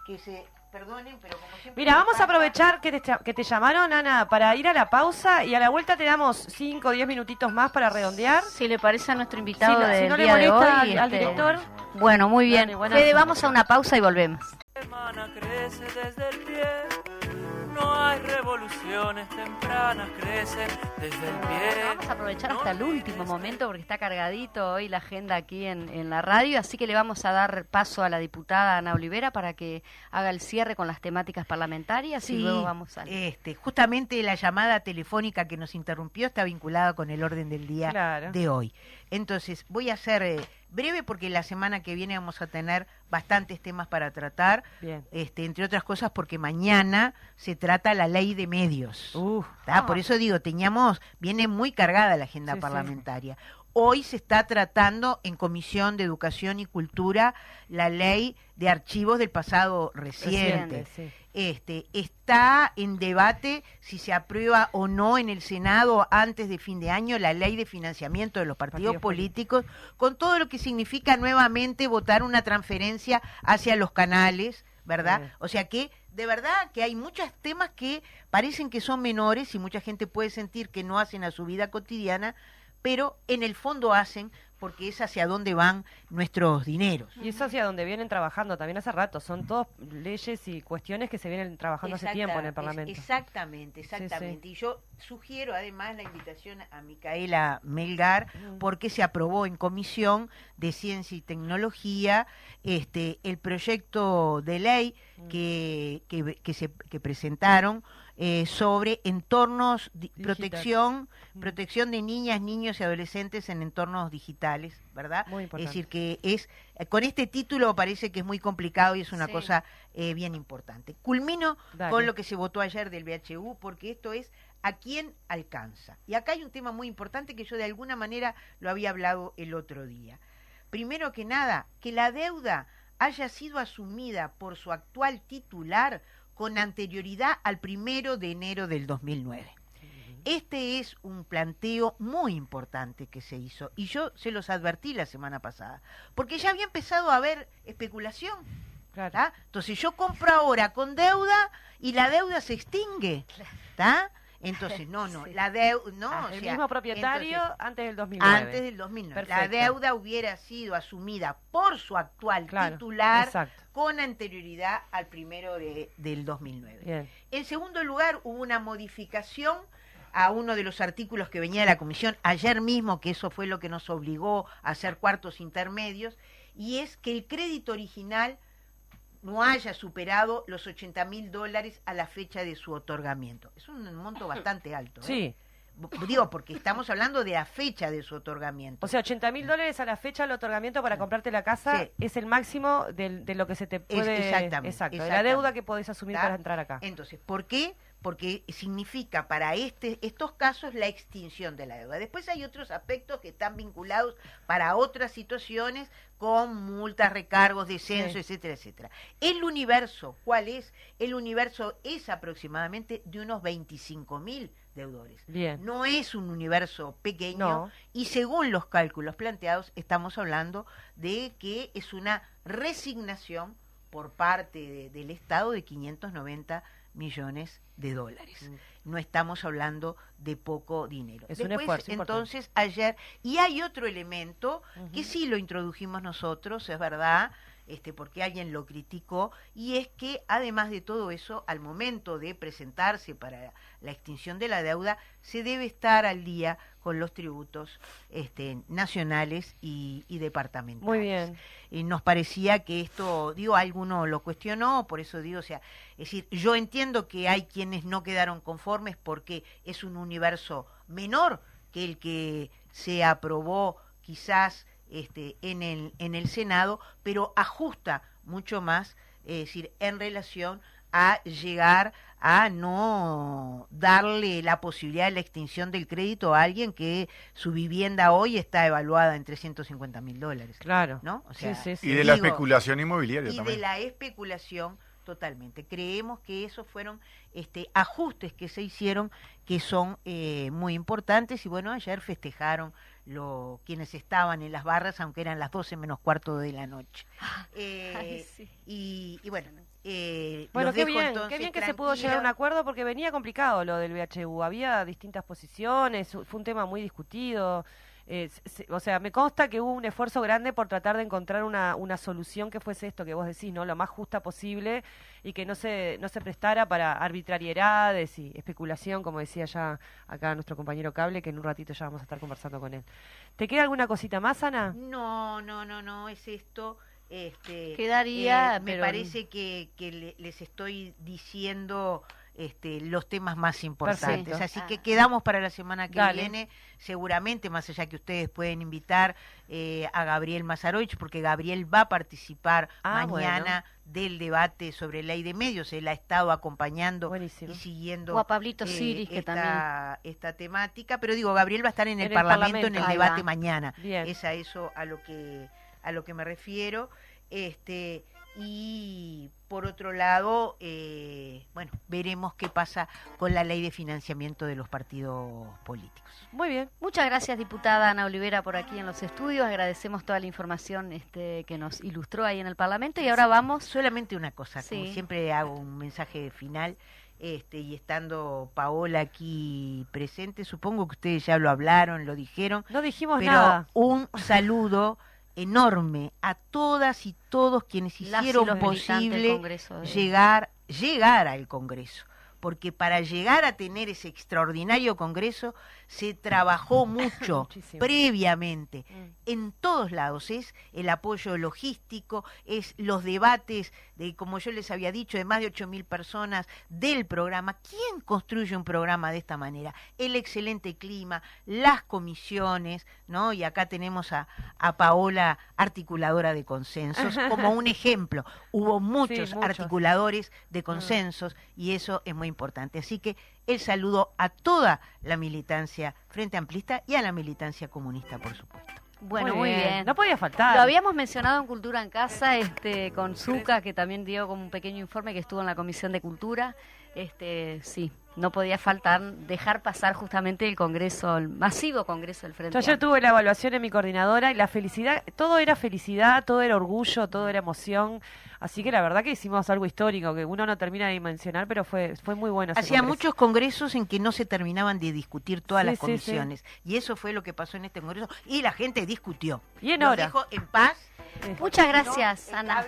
que se perdonen, pero como siempre Mira, vamos a aprovechar que te, que te llamaron, Ana, para ir a la pausa y a la vuelta te damos 5 o 10 minutitos más para redondear. Si le parece a nuestro invitado Si no- si no le día de molesta hoy, al- al este, director. Bueno, muy bien. Dale, Fede, vamos a una pausa y volvemos. semana crece desde el pie. No hay revoluciones tempranas, crecen desde el pie. Vamos a aprovechar hasta el último momento porque está cargadito hoy la agenda aquí en, en la radio, así que le vamos a dar paso a la diputada Ana Olivera para que haga el cierre con las temáticas parlamentarias y luego vamos al... este, justamente la llamada telefónica que nos interrumpió está vinculada con el orden del día Claro. de hoy. Entonces, voy a ser eh, breve porque la semana que viene vamos a tener bastantes temas para tratar, Bien. este, entre otras cosas porque mañana se trata la ley de medios. Uf, ¿tá? Por eso digo, teníamos, viene muy cargada la agenda Sí, sí. parlamentaria. Hoy se está tratando en Comisión de Educación y Cultura la ley de archivos del pasado reciente. reciente, sí. Este, está en debate si se aprueba o no en el Senado antes de fin de año la ley de financiamiento de los partidos, Partidos políticos, con todo lo que significa nuevamente votar una transferencia hacia los canales, ¿verdad? O sea que, de verdad, que hay muchos temas que parecen que son menores y mucha gente puede sentir que no hacen a su vida cotidiana, pero en el fondo hacen porque es hacia dónde van nuestros dineros. Y es hacia donde vienen trabajando también hace rato. Son todas leyes y cuestiones que se vienen trabajando hace tiempo en el Parlamento. es- exactamente, Sí, sí. exactamente. Y yo sugiero además la invitación a Micaela Melgar, Mm. porque se aprobó en Comisión de Ciencia y Tecnología este el proyecto de ley Mm. que, que, que se, que presentaron eh, sobre entornos, Digital. protección, Mm. protección de niñas, niños y adolescentes en entornos digitales, ¿verdad? Muy Es importante. decir, que es, eh, con este título parece que es muy complicado y es una Sí. cosa eh, bien importante. Culmino Dale. con lo que se votó ayer del BHU, porque esto es a quién alcanza. Y acá hay un tema muy importante que yo de alguna manera lo había hablado el otro día. Primero que nada, que la deuda haya sido asumida por su actual titular con anterioridad al primero de enero del 2009. Este es un planteo muy importante que se hizo y yo se los advertí la semana pasada, porque ya había empezado a haber especulación. Claro. Entonces yo compro ahora con deuda y la deuda se extingue. ¿tá? Entonces, no, no, Sí. la deuda, no, Ah, o el sea, mismo propietario entonces, antes del 2009. antes del 2009. La deuda hubiera sido asumida por su actual Claro, titular Exacto. con anterioridad al primero de- del 2009. Bien. En segundo lugar, hubo una modificación a uno de los artículos que venía de la comisión ayer mismo, que eso fue lo que nos obligó a hacer cuartos intermedios, y es que el crédito original no haya superado los 80 mil dólares a la fecha de su otorgamiento. Es un monto bastante alto. ¿eh? Sí. Digo, porque estamos hablando de la fecha de su otorgamiento. O sea, 80 mil dólares a la fecha del otorgamiento para comprarte la casa Sí. es el máximo del- de, lo que se te puede... exactamente, Exacto, de la deuda que podés asumir ¿Está? para entrar acá. Entonces, ¿por qué? Porque significa para este, estos casos la extinción de la deuda. Después hay otros aspectos que están vinculados para otras situaciones con multas, recargos, descenso, Sí. etcétera, etcétera. El universo, ¿cuál es? El universo es aproximadamente de unos 25 mil deudores. Bien. No es un universo pequeño No. y según los cálculos planteados estamos hablando de que es una resignación por parte de- del Estado de 590 millones de dólares. No estamos hablando de poco dinero. Mm. Es un Después, esfuerzo importante. entonces, ayer, y hay otro elemento que sí lo introdujimos nosotros, es verdad, este, porque alguien lo criticó, y es que además de todo eso, al momento de presentarse para la extinción de la deuda, se debe estar al día con los tributos este, nacionales y, y departamentales. Muy bien. Y nos parecía que esto, digo, alguno lo cuestionó, por eso digo, o sea, es decir, yo entiendo que hay quienes no quedaron conformes porque es un universo menor que el que se aprobó quizás este, en, el, en el Senado, pero ajusta mucho más, es decir, en relación a llegar a no darle la posibilidad de la extinción del crédito a alguien que su vivienda hoy está evaluada en 350 mil dólares. Claro. ¿no? O Sí, sea, sí, sí. Y de la digo, especulación inmobiliaria y también. de la especulación totalmente. Creemos que esos fueron este, ajustes que se hicieron que son eh, muy importantes y bueno, ayer festejaron lo, quienes estaban en las barras, aunque eran las 12 menos cuarto de la noche. Eh, Ay, sí. y, y bueno, eh, Bueno, qué bien, qué bien que se pudo llegar a un acuerdo porque venía complicado lo del VHU. Había distintas posiciones, fue un tema muy discutido. eh, se- o sea, me consta que hubo un esfuerzo grande por tratar de encontrar una, una solución que fuese esto que vos decís, ¿no? Lo más justa posible y que no se, no se prestara para arbitrariedades y especulación, como decía ya acá nuestro compañero Cable, que en un ratito ya vamos a estar conversando con él. ¿Te queda alguna cosita más, Ana? No, no, no, no, es esto. Este, Quedaría, eh, me pero- parece que, que le- les estoy diciendo este, los temas más importantes. Perfecto. Así Ah. que quedamos para la semana que Dale. viene, seguramente, más allá que ustedes pueden invitar eh, a Gabriel Mazarovich, porque Gabriel va a participar Ah, mañana del debate sobre ley de medios. Él ha estado acompañando Buenísimo. y siguiendo O a Pablito eh, Siris, que esta, también. esta temática. Pero digo, Gabriel va a estar en el, En el Parlamento, en el Ahí debate va. mañana. Bien. Es a eso a lo que a lo que me refiero. Este y por otro lado, eh, bueno, veremos qué pasa con la ley de financiamiento de los partidos políticos. Muy bien. Muchas gracias, diputada Ana Olivera, por aquí en los estudios. Agradecemos toda la información este, que nos ilustró ahí en el Parlamento. Y ahora vamos. Solamente una cosa, como siempre hago un mensaje final. Este, y estando Paola aquí presente, supongo que ustedes ya lo hablaron, lo dijeron, No dijimos pero nada. un saludo enorme a todas y todos quienes hicieron posible llegar, llegar al Congreso. Porque para llegar a tener ese extraordinario Congreso se trabajó mucho previamente Mm. en todos lados. Es el apoyo logístico, es los debates de, como yo les había dicho, de más de 8.000 personas del programa. ¿Quién construye un programa de esta manera? El excelente clima, las comisiones, ¿no? Y acá tenemos a, a Paola, articuladora de consensos, como un ejemplo. Hubo muchos, muchos. articuladores de consensos y eso es muy importante. Así que el saludo a toda la militancia Frente Amplista y a la militancia comunista, por supuesto. Bueno, muy bien. No podía faltar. Lo habíamos mencionado en Cultura en Casa, este, con Zuca, que también dio como un pequeño informe que estuvo en la Comisión de Cultura. Este, sí, no podía faltar dejar pasar justamente el Congreso, el masivo Congreso del Frente. Yo ayer tuve la evaluación en mi coordinadora y la felicidad, todo era felicidad, todo era orgullo, todo era emoción. Así que la verdad que hicimos algo histórico que uno no termina de dimensionar, pero fue fue muy bueno. ese Hacía congreso. muchos congresos en que no se terminaban de discutir todas Sí, las sí, sí. comisiones. Y eso fue lo que pasó en este congreso. Y la gente discutió. Y en hora. dejó en paz. Sí. Muchas gracias, Ana.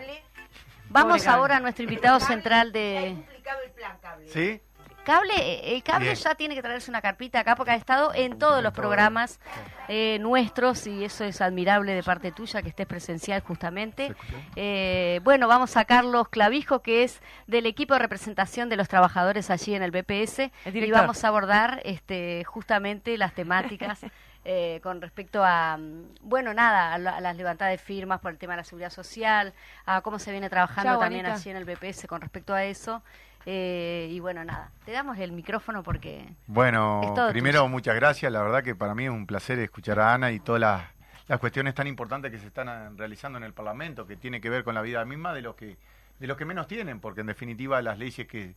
Vamos Pobre ahora Cable. a nuestro invitado cable- central de complicado el plan, cable. ¿Sí? Cable. eh, El cable Bien. ya tiene que traerse una carpita acá porque ha estado en todos los programas eh, nuestros y eso es admirable de parte tuya que estés presencial justamente. Eh, bueno, vamos a Carlos Clavijo, que es del equipo de representación de los trabajadores allí en el BPS, El y vamos a abordar este, justamente las temáticas eh, con respecto a, mm, bueno, nada, a, la- a las levantadas de firmas por el tema de la seguridad social, a cómo se viene trabajando Chao, también Anita. allí en el BPS con respecto a eso. Eh, y bueno, nada, te damos el micrófono porque... Bueno, primero tuyo. muchas gracias. La verdad que para mí es un placer escuchar a Ana y todas las, las cuestiones tan importantes que se están ah, realizando en el Parlamento, que tiene que ver con la vida misma de los que de los que menos tienen, porque en definitiva las leyes que,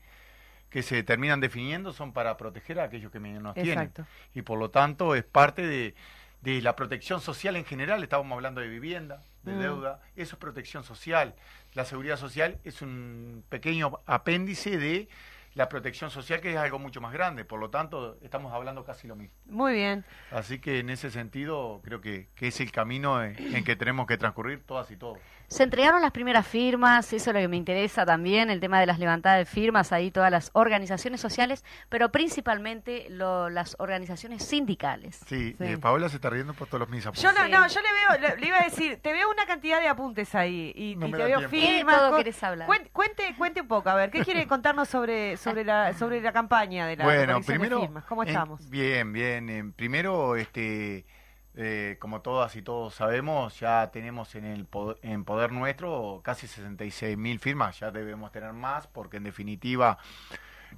que se terminan definiendo son para proteger a aquellos que menos Exacto. tienen. Y por lo tanto es parte de, de la protección social en general. Estábamos hablando de vivienda, de Mm. deuda. Eso es protección social. La seguridad social es un pequeño apéndice de la protección social, que es algo mucho más grande. Por lo tanto, estamos hablando casi lo mismo. Muy bien. Así que en ese sentido, creo que, que es el camino en, en que tenemos que transcurrir todas y todos. Se entregaron las primeras firmas, eso es lo que me interesa también, el tema de las levantadas de firmas, ahí todas las organizaciones sociales, pero principalmente lo- las organizaciones sindicales. Sí, Sí. eh, Paola se está riendo por todos los mis apuntes. Yo no, Sí. no, yo le veo, le, le iba a decir, te veo una cantidad de apuntes ahí y, No y me te veo tiempo. ¿Qué firmas. todo querés hablar? Cuente, cuente un poco, a ver, ¿qué quiere contarnos sobre sobre la sobre la campaña de la bueno, de primero, firmas? ¿Cómo en- estamos? bien, bien. en primero, este, eh, como todas y todos sabemos, ya tenemos en el poder, en poder nuestro casi 66 mil firmas. Ya debemos tener más, porque en definitiva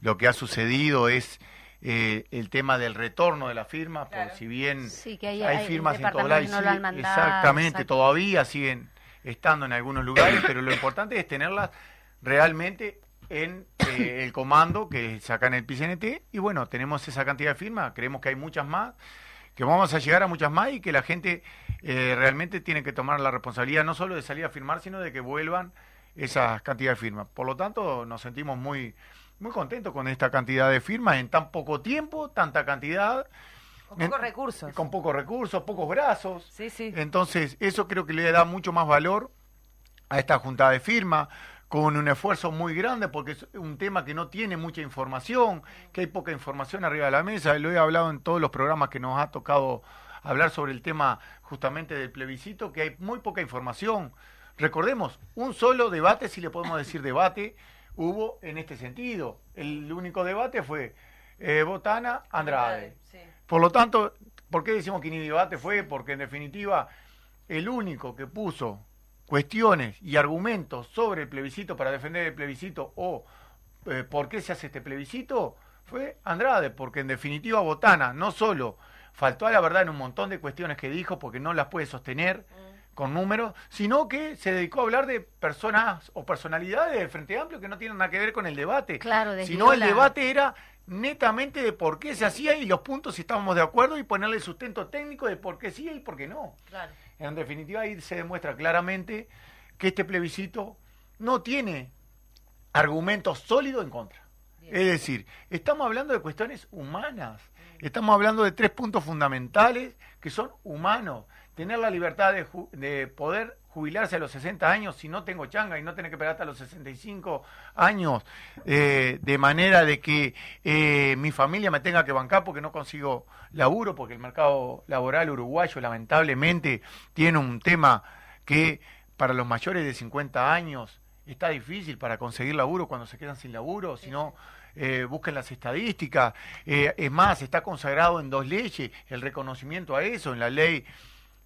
lo que ha sucedido es eh, el tema del retorno de la firma, por si bien Sí, que hay, hay hay firmas en y departamentos no sí, exactamente, exacto. todavía siguen estando en algunos lugares, pero lo importante es tenerlas realmente en eh, el comando que sacan el PCNT y bueno, tenemos esa cantidad de firmas, creemos que hay muchas más, que vamos a llegar a muchas más y que la gente eh, realmente tiene que tomar la responsabilidad no solo de salir a firmar, sino de que vuelvan esas cantidades de firmas. Por lo tanto, nos sentimos muy muy contentos con esta cantidad de firmas en tan poco tiempo, tanta cantidad, Con pocos en- recursos. con pocos recursos, pocos brazos. Sí, sí. Entonces, eso creo que le da mucho más valor a esta juntada de firma, con un esfuerzo muy grande, porque es un tema que no tiene mucha información, que hay poca información arriba de la mesa. Lo he hablado en todos los programas que nos ha tocado hablar sobre el tema justamente del plebiscito, que hay muy poca información. Recordemos, un solo debate, si le podemos decir debate, hubo en este sentido. El único debate fue eh, Botana Andrade. Por lo tanto, ¿por qué decimos que ni debate fue? Porque en definitiva, el único que puso cuestiones y argumentos sobre el plebiscito para defender el plebiscito o eh, por qué se hace este plebiscito fue Andrade, porque en definitiva Botana no solo faltó a la verdad en un montón de cuestiones que dijo porque no las puede sostener con números, sino que se dedicó a hablar de personas o personalidades del Frente Amplio que no tienen nada que ver con el debate. Claro, sino el debate era netamente de por qué se hacía y los puntos si estábamos de acuerdo y ponerle sustento técnico de por qué sí y por qué no. En definitiva, ahí se demuestra claramente que este plebiscito no tiene argumentos sólidos en contra. Es decir, estamos hablando de cuestiones humanas. Estamos hablando de tres puntos fundamentales que son humanos. Tener la libertad de, poder jubilarse a los 60 años si no tengo changa y no tener que esperar hasta los 65 años, eh, de manera de que eh, mi familia me tenga que bancar porque no consigo laburo, porque el mercado laboral uruguayo lamentablemente tiene un tema que para los mayores de 50 años está difícil para conseguir laburo cuando se quedan sin laburo, si no eh, busquen las estadísticas. Eh, es más, está consagrado en dos leyes el reconocimiento a eso, en la ley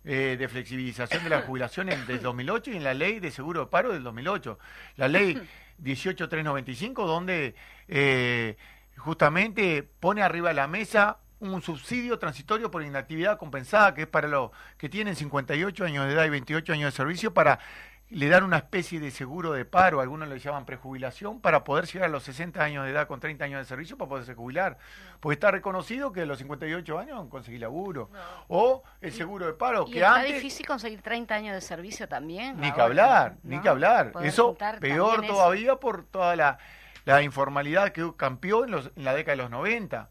eh, de flexibilización de la jubilación en- del 2008 y en la ley de seguro de paro del 2008. La ley 18395, donde eh, justamente pone arriba de la mesa un subsidio transitorio por inactividad compensada, que es para los que tienen 58 años de edad y 28 años de servicio, para le dan una especie de seguro de paro, algunos le llaman prejubilación, para poder llegar a los 60 años de edad con 30 años de servicio para poderse jubilar. Porque está reconocido que a los 58 años conseguir laburo. O el seguro de paro, ¿Y que está antes... difícil conseguir 30 años de servicio también? Ni que hablar, ¿No? ni que hablar. Poder Eso peor eso. todavía por toda la, la informalidad que cambió en, los- en la década de los 90.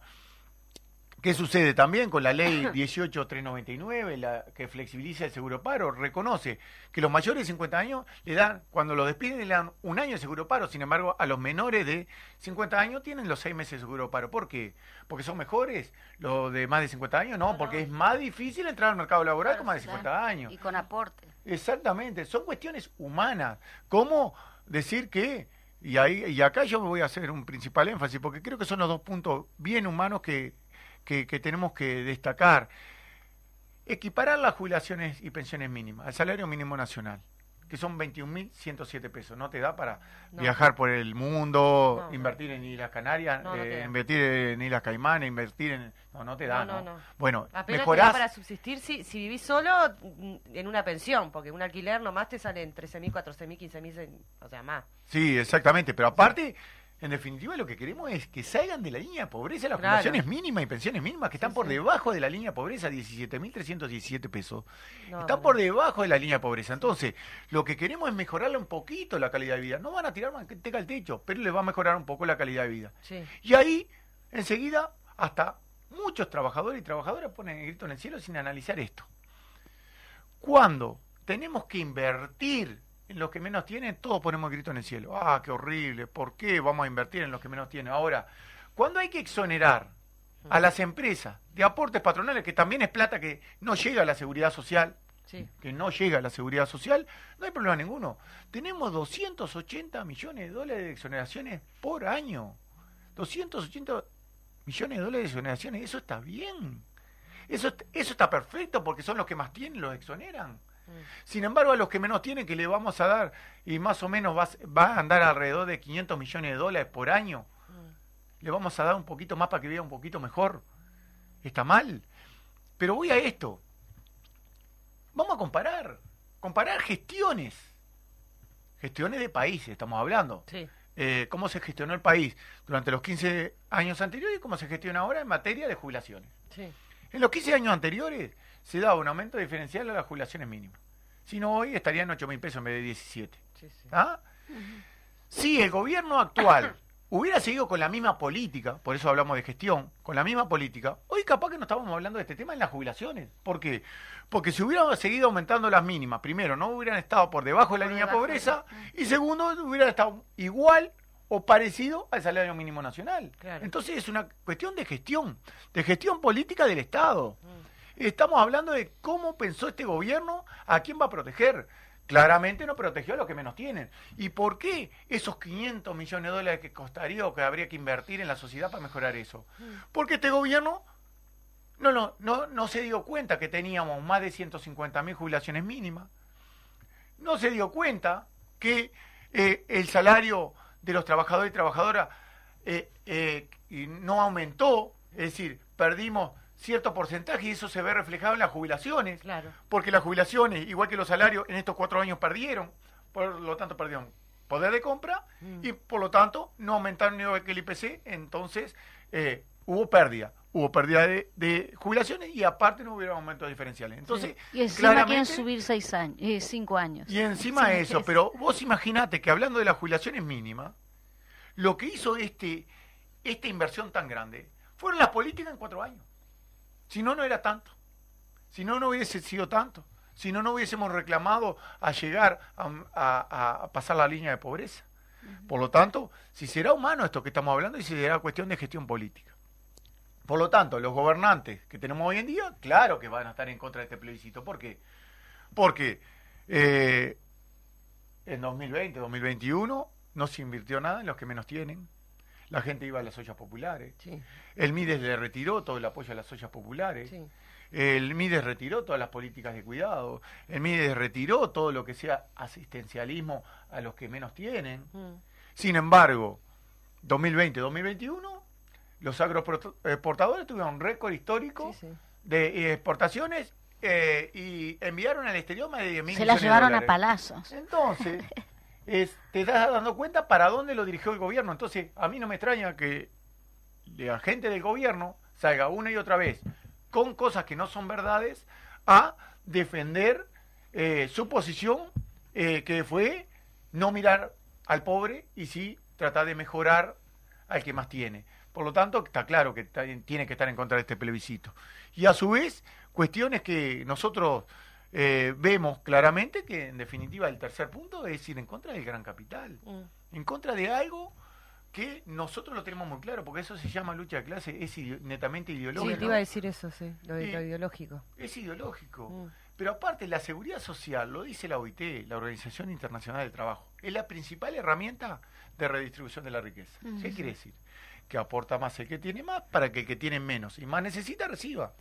¿Qué sucede también con la ley 18399, la que flexibiliza el seguro paro? Reconoce que los mayores de 50 años le dan, cuando los despiden, le dan un año de seguro paro. Sin embargo, a los menores de 50 años tienen los seis meses de seguro paro. ¿Por qué? ¿Porque son mejores los de más de 50 años? No, porque es más difícil entrar al mercado laboral con más de 50 años. Y con aporte. Exactamente, son cuestiones humanas. ¿Cómo decir que, y, ahí, y acá yo voy a hacer un principal énfasis, porque creo que son los dos puntos bien humanos que, que, que tenemos que destacar. Equiparar las jubilaciones y pensiones mínimas al salario mínimo nacional, que son 21.107 pesos. No te da para No. viajar por el mundo, No. invertir en Islas Canarias, No, eh, invertir en Islas Caimanes, invertir en... No, no te da, No, ¿no? no, no. Bueno, Apenas te da mejorás... para subsistir si, si vivís solo mm, en una pensión, porque un alquiler nomás te sale en 13.000, 14.000, 15.000, o sea, más. Sí, exactamente, pero aparte, en definitiva lo que queremos es que salgan de la línea de pobreza las Claro. mínimas y pensiones mínimas que están por sí. debajo de la línea de pobreza, 17.317 pesos. No, están no. por debajo de la línea de pobreza. Entonces, lo que queremos es mejorarle un poquito la calidad de vida. No van a tirar manteca al techo, pero les va a mejorar un poco la calidad de vida. Sí. Y ahí, enseguida, hasta muchos trabajadores y trabajadoras ponen el grito en el cielo sin analizar esto. Cuando tenemos que invertir en los que menos tienen, todos ponemos el grito en el cielo. Ah, qué horrible, ¿por qué vamos a invertir en los que menos tienen? Ahora, cuando hay que exonerar a las empresas de aportes patronales, que también es plata que no llega a la seguridad social, Sí. que no llega a la seguridad social, no hay problema ninguno. Tenemos 280 millones de dólares de exoneraciones por año. 280 millones de dólares de exoneraciones, eso está bien. Eso, eso está perfecto porque son los que más tienen, los exoneran. Sin embargo, a los que menos tienen, que le vamos a dar, y más o menos va, va a andar alrededor de 500 millones de dólares por año, le vamos a dar un poquito más para que viva un poquito mejor. Está mal. Pero voy a esto. Vamos a comparar. Comparar gestiones. Gestiones de países, estamos hablando. Sí. Eh, cómo se gestionó el país durante los 15 años anteriores y cómo se gestiona ahora en materia de jubilaciones. Sí. En los 15 años anteriores se daba un aumento diferencial a las jubilaciones mínimas. Si no, hoy estarían 8 mil pesos en vez de 17. Sí, sí. ¿Ah? Si el gobierno actual hubiera seguido con la misma política, por eso hablamos de gestión, con la misma política, hoy capaz que no estábamos hablando de este tema en las jubilaciones. ¿Por qué? Porque si hubieran seguido aumentando las mínimas, primero, no hubieran estado por debajo de la Por línea de pobreza, y segundo, hubieran estado igual o parecido al salario mínimo nacional. Claro. Entonces es una cuestión de gestión, de gestión política del Estado. Estamos hablando de cómo pensó este gobierno a quién va a proteger. Claramente no protegió a los que menos tienen. ¿Y por qué esos 500 millones de dólares que costaría o que habría que invertir en la sociedad para mejorar eso? Porque este gobierno no, no, no, no se dio cuenta que teníamos más de 150 mil jubilaciones mínimas. No se dio cuenta que eh, el salario de los trabajadores y trabajadoras eh, eh, no aumentó, es decir, perdimos cierto porcentaje y eso se ve reflejado en las jubilaciones, Claro. porque las jubilaciones, igual que los salarios, en estos cuatro años perdieron, por lo tanto perdieron poder de compra y por lo tanto no aumentaron ni el IPC, entonces eh, hubo pérdida, hubo pérdida de, de jubilaciones y aparte no hubieron aumentos diferenciales. Entonces, Y encima quieren subir seis años, eh, cinco años. y encima Sí, de eso, es- pero vos imaginate que hablando de las jubilaciones mínimas, lo que hizo este, esta inversión tan grande fueron las políticas en cuatro años. Si no, no era tanto. Si no, no hubiese sido tanto. Si no, no hubiésemos reclamado a llegar a, a- a pasar la línea de pobreza. Por lo tanto, si será humano esto que estamos hablando y si será cuestión de gestión política. Por lo tanto, los gobernantes que tenemos hoy en día, claro que van a estar en contra de este plebiscito. ¿Por qué? Porque eh, en 2020, 2021, no se invirtió nada en los que menos tienen. La gente iba a las ollas populares. Sí. El Mides le retiró todo el apoyo a las ollas populares. Sí. El Mides retiró todas las políticas de cuidado. El Mides retiró todo lo que sea asistencialismo a los que menos tienen. Mm. Sin embargo, 2020-2021, los agroexportadores tuvieron un récord histórico Sí, sí. de exportaciones eh, y enviaron al exterior más de 10 mil Se la llevaron a palazos. Entonces, es- te estás dando cuenta para dónde lo dirigió el gobierno. Entonces, a mí no me extraña que la gente del gobierno salga una y otra vez con cosas que no son verdades a defender eh, su posición, eh, que fue no mirar al pobre y sí tratar de mejorar al que más tiene. Por lo tanto, está claro que tiene que estar en contra de este plebiscito. Y a su vez, cuestiones que nosotros eh, vemos claramente que, en definitiva, el tercer punto es ir en contra del gran capital, en contra de algo que nosotros lo tenemos muy claro, porque eso se llama lucha de clase, es ide- netamente Sí, ideológico. te iba a decir eso, sí, lo, Y- lo ideológico. Es ideológico. Mm. Pero aparte, la seguridad social, lo dice la OIT, la Organización Internacional del Trabajo, es la principal herramienta de redistribución de la riqueza. ¿Qué quiere decir? Que aporta más el que tiene más para que el que tiene menos y más necesita reciba.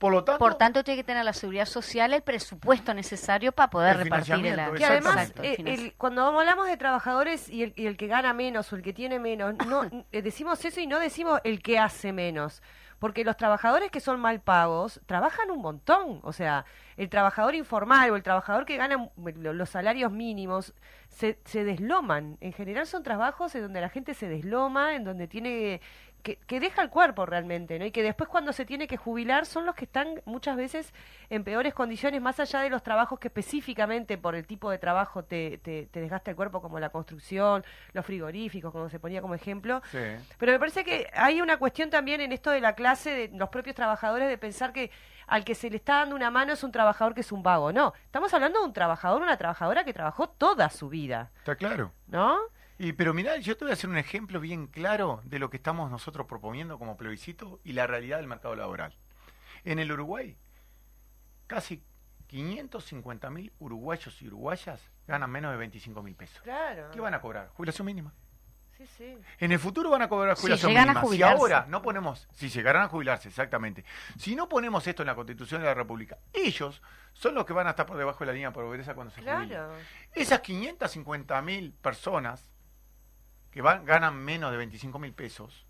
Por lo tanto, Por tanto, tiene que tener la seguridad social el presupuesto necesario para poder El repartir el Que además, Exacto, el eh, financiamiento. el- cuando hablamos de trabajadores y el, y el que gana menos o el que tiene menos, no eh, decimos eso y no decimos el que hace menos. Porque los trabajadores que son mal pagos trabajan un montón. O sea, el trabajador informal o el trabajador que gana lo- los salarios mínimos se, se desloman. En general son trabajos en donde la gente se desloma, en donde tiene que, que deja el cuerpo realmente, ¿no? Y que después cuando se tiene que jubilar son los que están muchas veces en peores condiciones, más allá de los trabajos que específicamente por el tipo de trabajo te, te, te desgasta el cuerpo, como la construcción, los frigoríficos, como se ponía como ejemplo. Sí. Pero me parece que hay una cuestión también en esto de la clase de los propios trabajadores de pensar que al que se le está dando una mano es un trabajador que es un vago. No, estamos hablando de un trabajador, una trabajadora que trabajó toda su vida, está claro. ¿no? Y, pero mirá, yo te voy a hacer un ejemplo bien claro de lo que estamos nosotros proponiendo como plebiscito y la realidad del mercado laboral. En el Uruguay, casi 550 mil uruguayos y uruguayas ganan menos de 25 mil pesos. Claro. ¿Qué van a cobrar? Jubilación mínima. Sí, sí. En el futuro van a cobrar Si jubilación llegan a mínima. Si jubilarse. ahora no ponemos, si llegarán a jubilarse, exactamente. Si no ponemos esto en la Constitución de la República, ellos son los que van a estar por debajo de la línea de pobreza cuando se jubilen. Claro. Esas 550 mil personas que van, ganan menos de 25 mil pesos,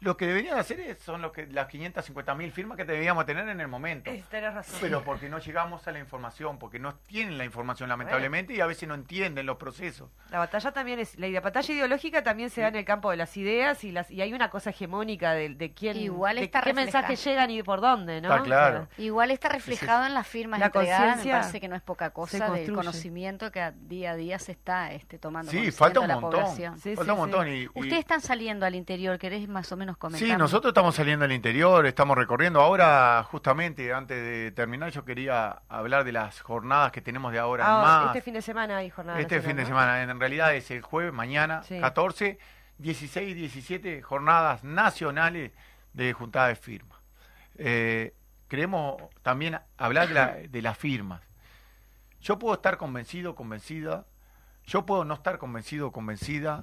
lo que deberían hacer es, son los que, las 550 mil firmas que deberíamos tener en el momento. Es, tenés razón. Pero porque no llegamos a la información, porque no tienen la información lamentablemente y a veces no entienden los procesos. La batalla también es, la ide- batalla ideológica también se da en el campo de las ideas y las y hay una cosa hegemónica de, de quién, Igual de está qué reflejado. mensajes llegan y por dónde, ¿no? Está claro. Igual está reflejado en las firmas La entregadas, me parece que no es poca cosa del conocimiento que a- día a día se está este, tomando Sí, falta un la montón. Sí, falta sí, un montón. sí. y- y- Ustedes están saliendo al interior, ¿querés más o menos comentar? Sí, nosotros estamos saliendo al interior, estamos recorriendo. Ahora, justamente, antes de terminar, yo quería hablar de las jornadas que tenemos de ahora en Ah, más. este fin de semana hay jornada. Este fin de ¿no? semana, en realidad es el jueves, mañana, Sí. 14, 16 y 17 jornadas nacionales de juntada de firmas. Eh, queremos también hablar de, la- de las firmas. Yo puedo estar convencido, convencida, yo puedo no estar convencido o convencida.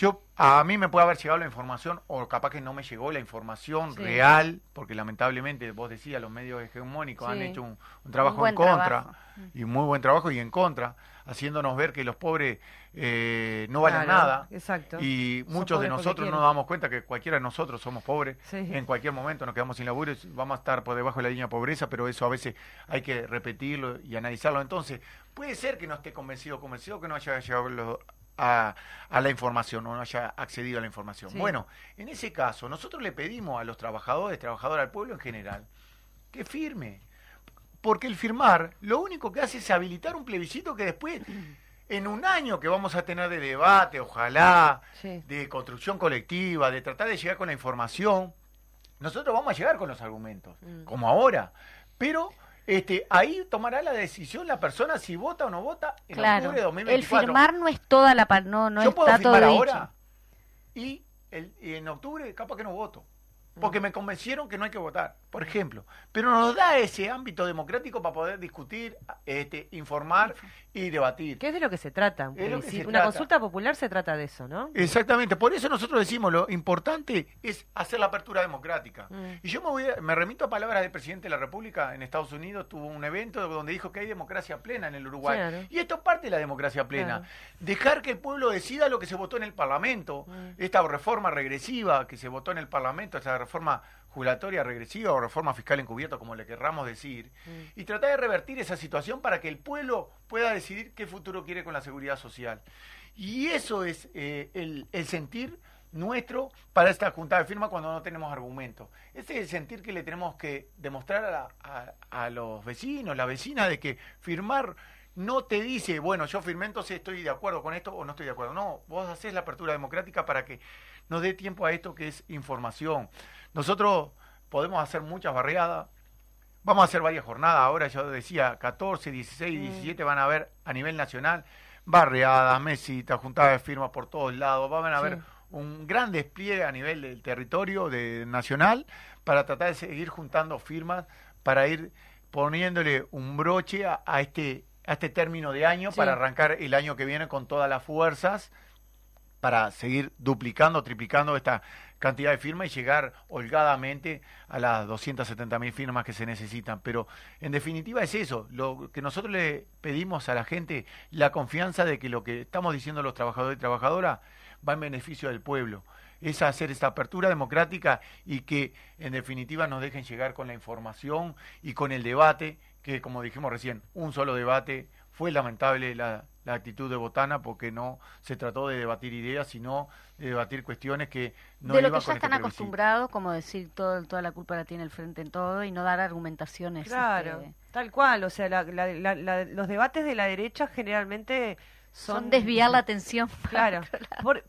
Yo, a mí me puede haber llegado la información o capaz que no me llegó la información Sí. real, porque lamentablemente, vos decías, los medios hegemónicos han Sí. hecho un, un trabajo en contra trabajo. y muy buen trabajo y en contra, haciéndonos ver que los pobres eh, no valen Claro, nada. Exacto. Y muchos de nosotros quieren. nos damos cuenta que cualquiera de nosotros somos pobres. Sí. En cualquier momento nos quedamos sin laburo y vamos a estar por debajo de la línea de pobreza, pero eso a veces hay que repetirlo y analizarlo. Entonces, puede ser que no esté convencido, convencido que no haya llegado lo- a, a la información o no haya accedido a la información. Sí. Bueno, en ese caso, nosotros le pedimos a los trabajadores, trabajadores al pueblo en general, que firme. Porque el firmar lo único que hace es habilitar un plebiscito que después, en un año que vamos a tener de debate, ojalá, Sí. de construcción colectiva, de tratar de llegar con la información, nosotros vamos a llegar con los argumentos, Mm. como ahora. Pero este, ahí tomará la decisión la persona si vota o no vota en Claro, octubre de el 2024. firmar no es toda la... No, no Yo puedo está todo firmar dicho. ahora y, el- y en octubre capaz que no voto. Porque me convencieron que no hay que votar, por ejemplo. Pero nos da ese ámbito democrático para poder discutir, este, informar y debatir. ¿Qué es de lo que se trata? un Es lo que plebiscito? se Una trata. consulta popular se trata de eso, ¿no? Exactamente, por eso nosotros decimos lo importante es hacer la apertura democrática. Mm. Y yo me, voy a- me remito a palabras del presidente de la República en Estados Unidos, tuvo un evento donde dijo que hay democracia plena en el Uruguay. Claro. Y esto es parte de la democracia plena. Claro. Dejar que el pueblo decida lo que se votó en el Parlamento, Mm. esta reforma regresiva que se votó en el Parlamento, esta reforma jubilatoria regresiva o reforma fiscal encubierta, como le querramos decir, y tratar de revertir esa situación para que el pueblo pueda decidir qué futuro quiere con la seguridad social. Y eso es eh, el, el sentir nuestro para esta junta de firma cuando no tenemos argumentos. Ese es el sentir que le tenemos que demostrar a, a, los vecinos, la vecina, de que firmar no te dice, bueno, yo firmé, entonces estoy de acuerdo con esto o no estoy de acuerdo. No, vos haces la apertura democrática para que nos dé tiempo a esto que es información. Nosotros podemos hacer muchas barriadas, vamos a hacer varias jornadas, ahora yo decía 14, 16, 17 van a haber a nivel nacional barriadas, mesitas, juntadas de firmas por todos lados, van a haber un gran despliegue a nivel del territorio de, nacional para tratar de seguir juntando firmas, para ir poniéndole un broche a, este a este término de año para arrancar el año que viene con todas las fuerzas para seguir duplicando, triplicando esta cantidad de firmas y llegar holgadamente a las 270 mil firmas que se necesitan. Pero en definitiva es eso, lo que nosotros le pedimos a la gente, la confianza de que lo que estamos diciendo los trabajadores y trabajadoras va en beneficio del pueblo. Es hacer esta apertura democrática y que en definitiva nos dejen llegar con la información y con el debate, que como dijimos recién, un solo debate. Fue lamentable la, actitud de Botana porque no se trató de debatir ideas, sino de debatir cuestiones que no de lo que ya están este acostumbrados, como decir todo, toda la culpa la tiene el frente en todo y no dar argumentaciones. Claro, este, tal cual, o sea, los debates de la derecha generalmente son, desviar la atención. Claro,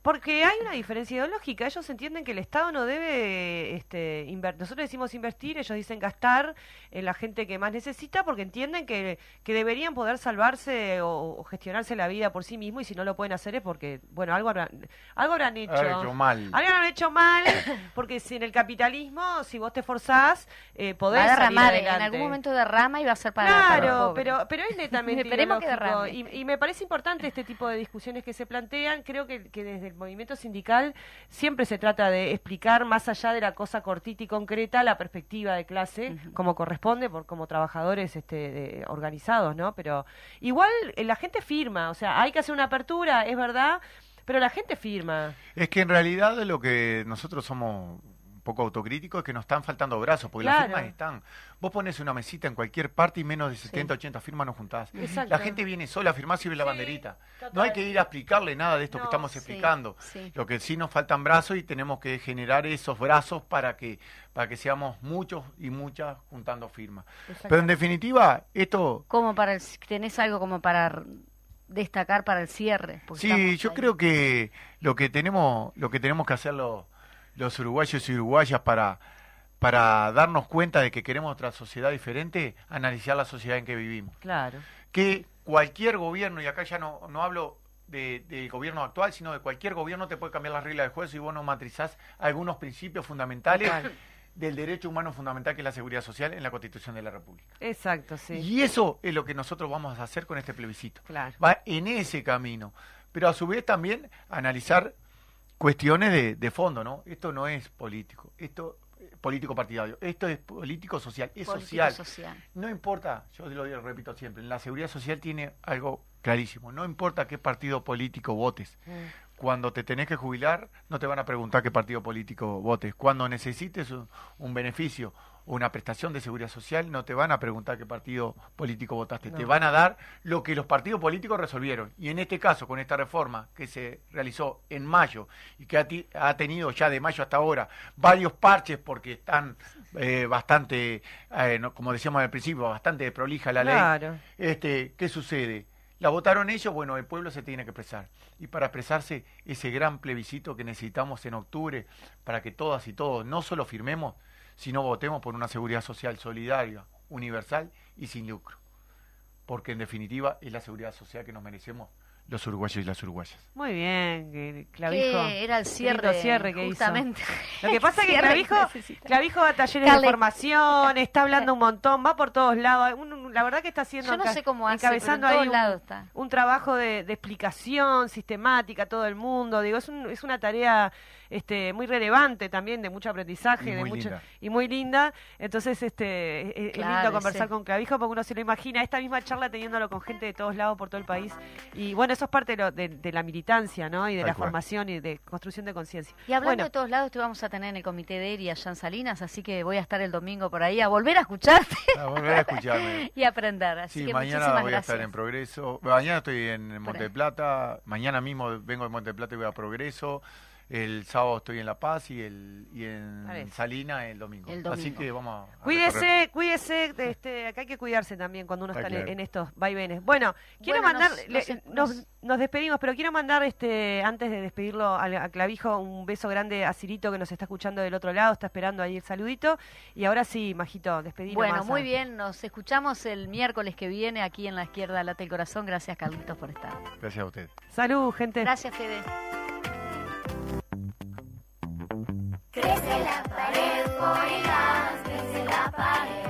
porque hay una diferencia ideológica. Ellos entienden que el Estado no debe este, invertir. Nosotros decimos invertir, ellos dicen gastar en la gente que más necesita porque entienden que, que deberían poder salvarse o, gestionarse la vida por sí mismos y si no lo pueden hacer es porque, bueno, algo habrán, algo habrán hecho. hecho mal. Algo habrán hecho mal porque si en el capitalismo, si vos te forzás, eh, podés derramar, En algún momento derrama y va a ser para Claro, pero, pero es netamente Esperemos que Y, y me parece importante este tipo de discusiones que se plantean. Creo que, desde el movimiento sindical siempre se trata de explicar más allá de la cosa cortita y concreta la perspectiva de clase, como corresponde, por como trabajadores este, organizados, ¿no? Pero igual eh, la gente firma, o sea, hay que hacer una apertura, es verdad, pero la gente firma. Es que en realidad lo que nosotros somos poco autocrítico es que nos están faltando brazos, porque las firmas están. Vos pones una mesita en cualquier parte y menos de 70, 80 firmas no juntás. La gente viene sola a firmar si ve la banderita. No hay que ir a explicarle nada de esto que estamos explicando. Lo que sí nos faltan brazos y tenemos que generar esos brazos para que para que seamos muchos y muchas juntando firmas. Pero en definitiva, esto... Como para el, ¿Tenés algo como para destacar para el cierre? Sí, yo creo que lo que tenemos lo que tenemos que hacerlo los uruguayos y uruguayas para, para darnos cuenta de que queremos otra sociedad diferente, analizar la sociedad en que vivimos. Claro. Que cualquier gobierno, y acá ya no, no hablo del gobierno actual, sino de cualquier gobierno te puede cambiar las reglas de juego si vos no matrizás algunos principios fundamentales del derecho humano fundamental que es la seguridad social en la Constitución de la República. Exacto, sí. Y eso es lo que nosotros vamos a hacer con este plebiscito. Claro. Va en ese camino. Pero a su vez también analizar cuestiones de, de fondo, ¿no? Esto no es político, esto eh, político partidario, esto es político social, es social. No importa, yo lo repito siempre, la seguridad social tiene algo clarísimo, no importa qué partido político votes. Mm cuando te tenés que jubilar, no te van a preguntar qué partido político votes. Cuando necesites un, beneficio o una prestación de seguridad social, no te van a preguntar qué partido político votaste. Te van a dar lo que los partidos políticos resolvieron. Y en este caso, con esta reforma que se realizó en mayo y que ha, tenido ya de mayo hasta ahora varios parches porque están eh, bastante, eh, como decíamos al principio, bastante prolija la ley. Este, ¿Qué sucede? La votaron ellos, bueno, el pueblo se tiene que expresar. Y para expresarse ese gran plebiscito que necesitamos en octubre, para que todas y todos no solo firmemos, sino votemos por una seguridad social solidaria, universal y sin lucro. Porque en definitiva es la seguridad social que nos merecemos los uruguayos y las uruguayas. Muy bien, Clavijo. era el cierre, cierre que justamente. Lo que pasa es que Clavijo, Clavijo va a talleres de formación, está hablando un montón, va por todos lados. la verdad que está haciendo Yo no sé cómo hace, encabezando ahí un, trabajo de, explicación sistemática a todo el mundo. Digo, es, es una tarea este, muy relevante también, de mucho aprendizaje, Y de muy mucho linda. y muy linda. Entonces, este, es- es lindo conversar con Clavijo porque uno se lo imagina, esta misma charla teniéndolo con gente de todos lados por todo el país. Y bueno, eso es parte de, lo- de- de la militancia, ¿no? Y de Tal la cual. formación y de construcción de conciencia. Y hablando Bueno. de todos lados, te vamos a tener en el comité de ERI allá en Salinas, así que voy a estar el domingo por ahí a volver a escucharte A volver a escucharme. y aprender. Así Sí, que mañana voy a estar en Progreso. Mañana estoy en Monte Plata. Mañana mismo vengo de Monte de Plata y voy a Progreso. El sábado estoy en La Paz y, el, y en Parece. Salina el domingo. El Así que vamos a. recorrer. Cuídese, cuídese, este, acá hay que cuidarse también cuando uno Está está en- claro. en estos vaivenes. Bueno, quiero Bueno, mandar, nos- le- nos- nos, nos despedimos, pero quiero mandar, este, antes de despedirlo a, a Clavijo, un beso grande a Cirito que nos está escuchando del otro lado, está esperando ahí el saludito. Y ahora sí, Majito, despedimos. Bueno, muy bien, nos escuchamos el miércoles que viene aquí en la izquierda Late el Corazón. Gracias, Carlitos, por estar. Gracias a usted. Salud, gente. Gracias, Fede. Crece la pared, Poigas, crece la pared.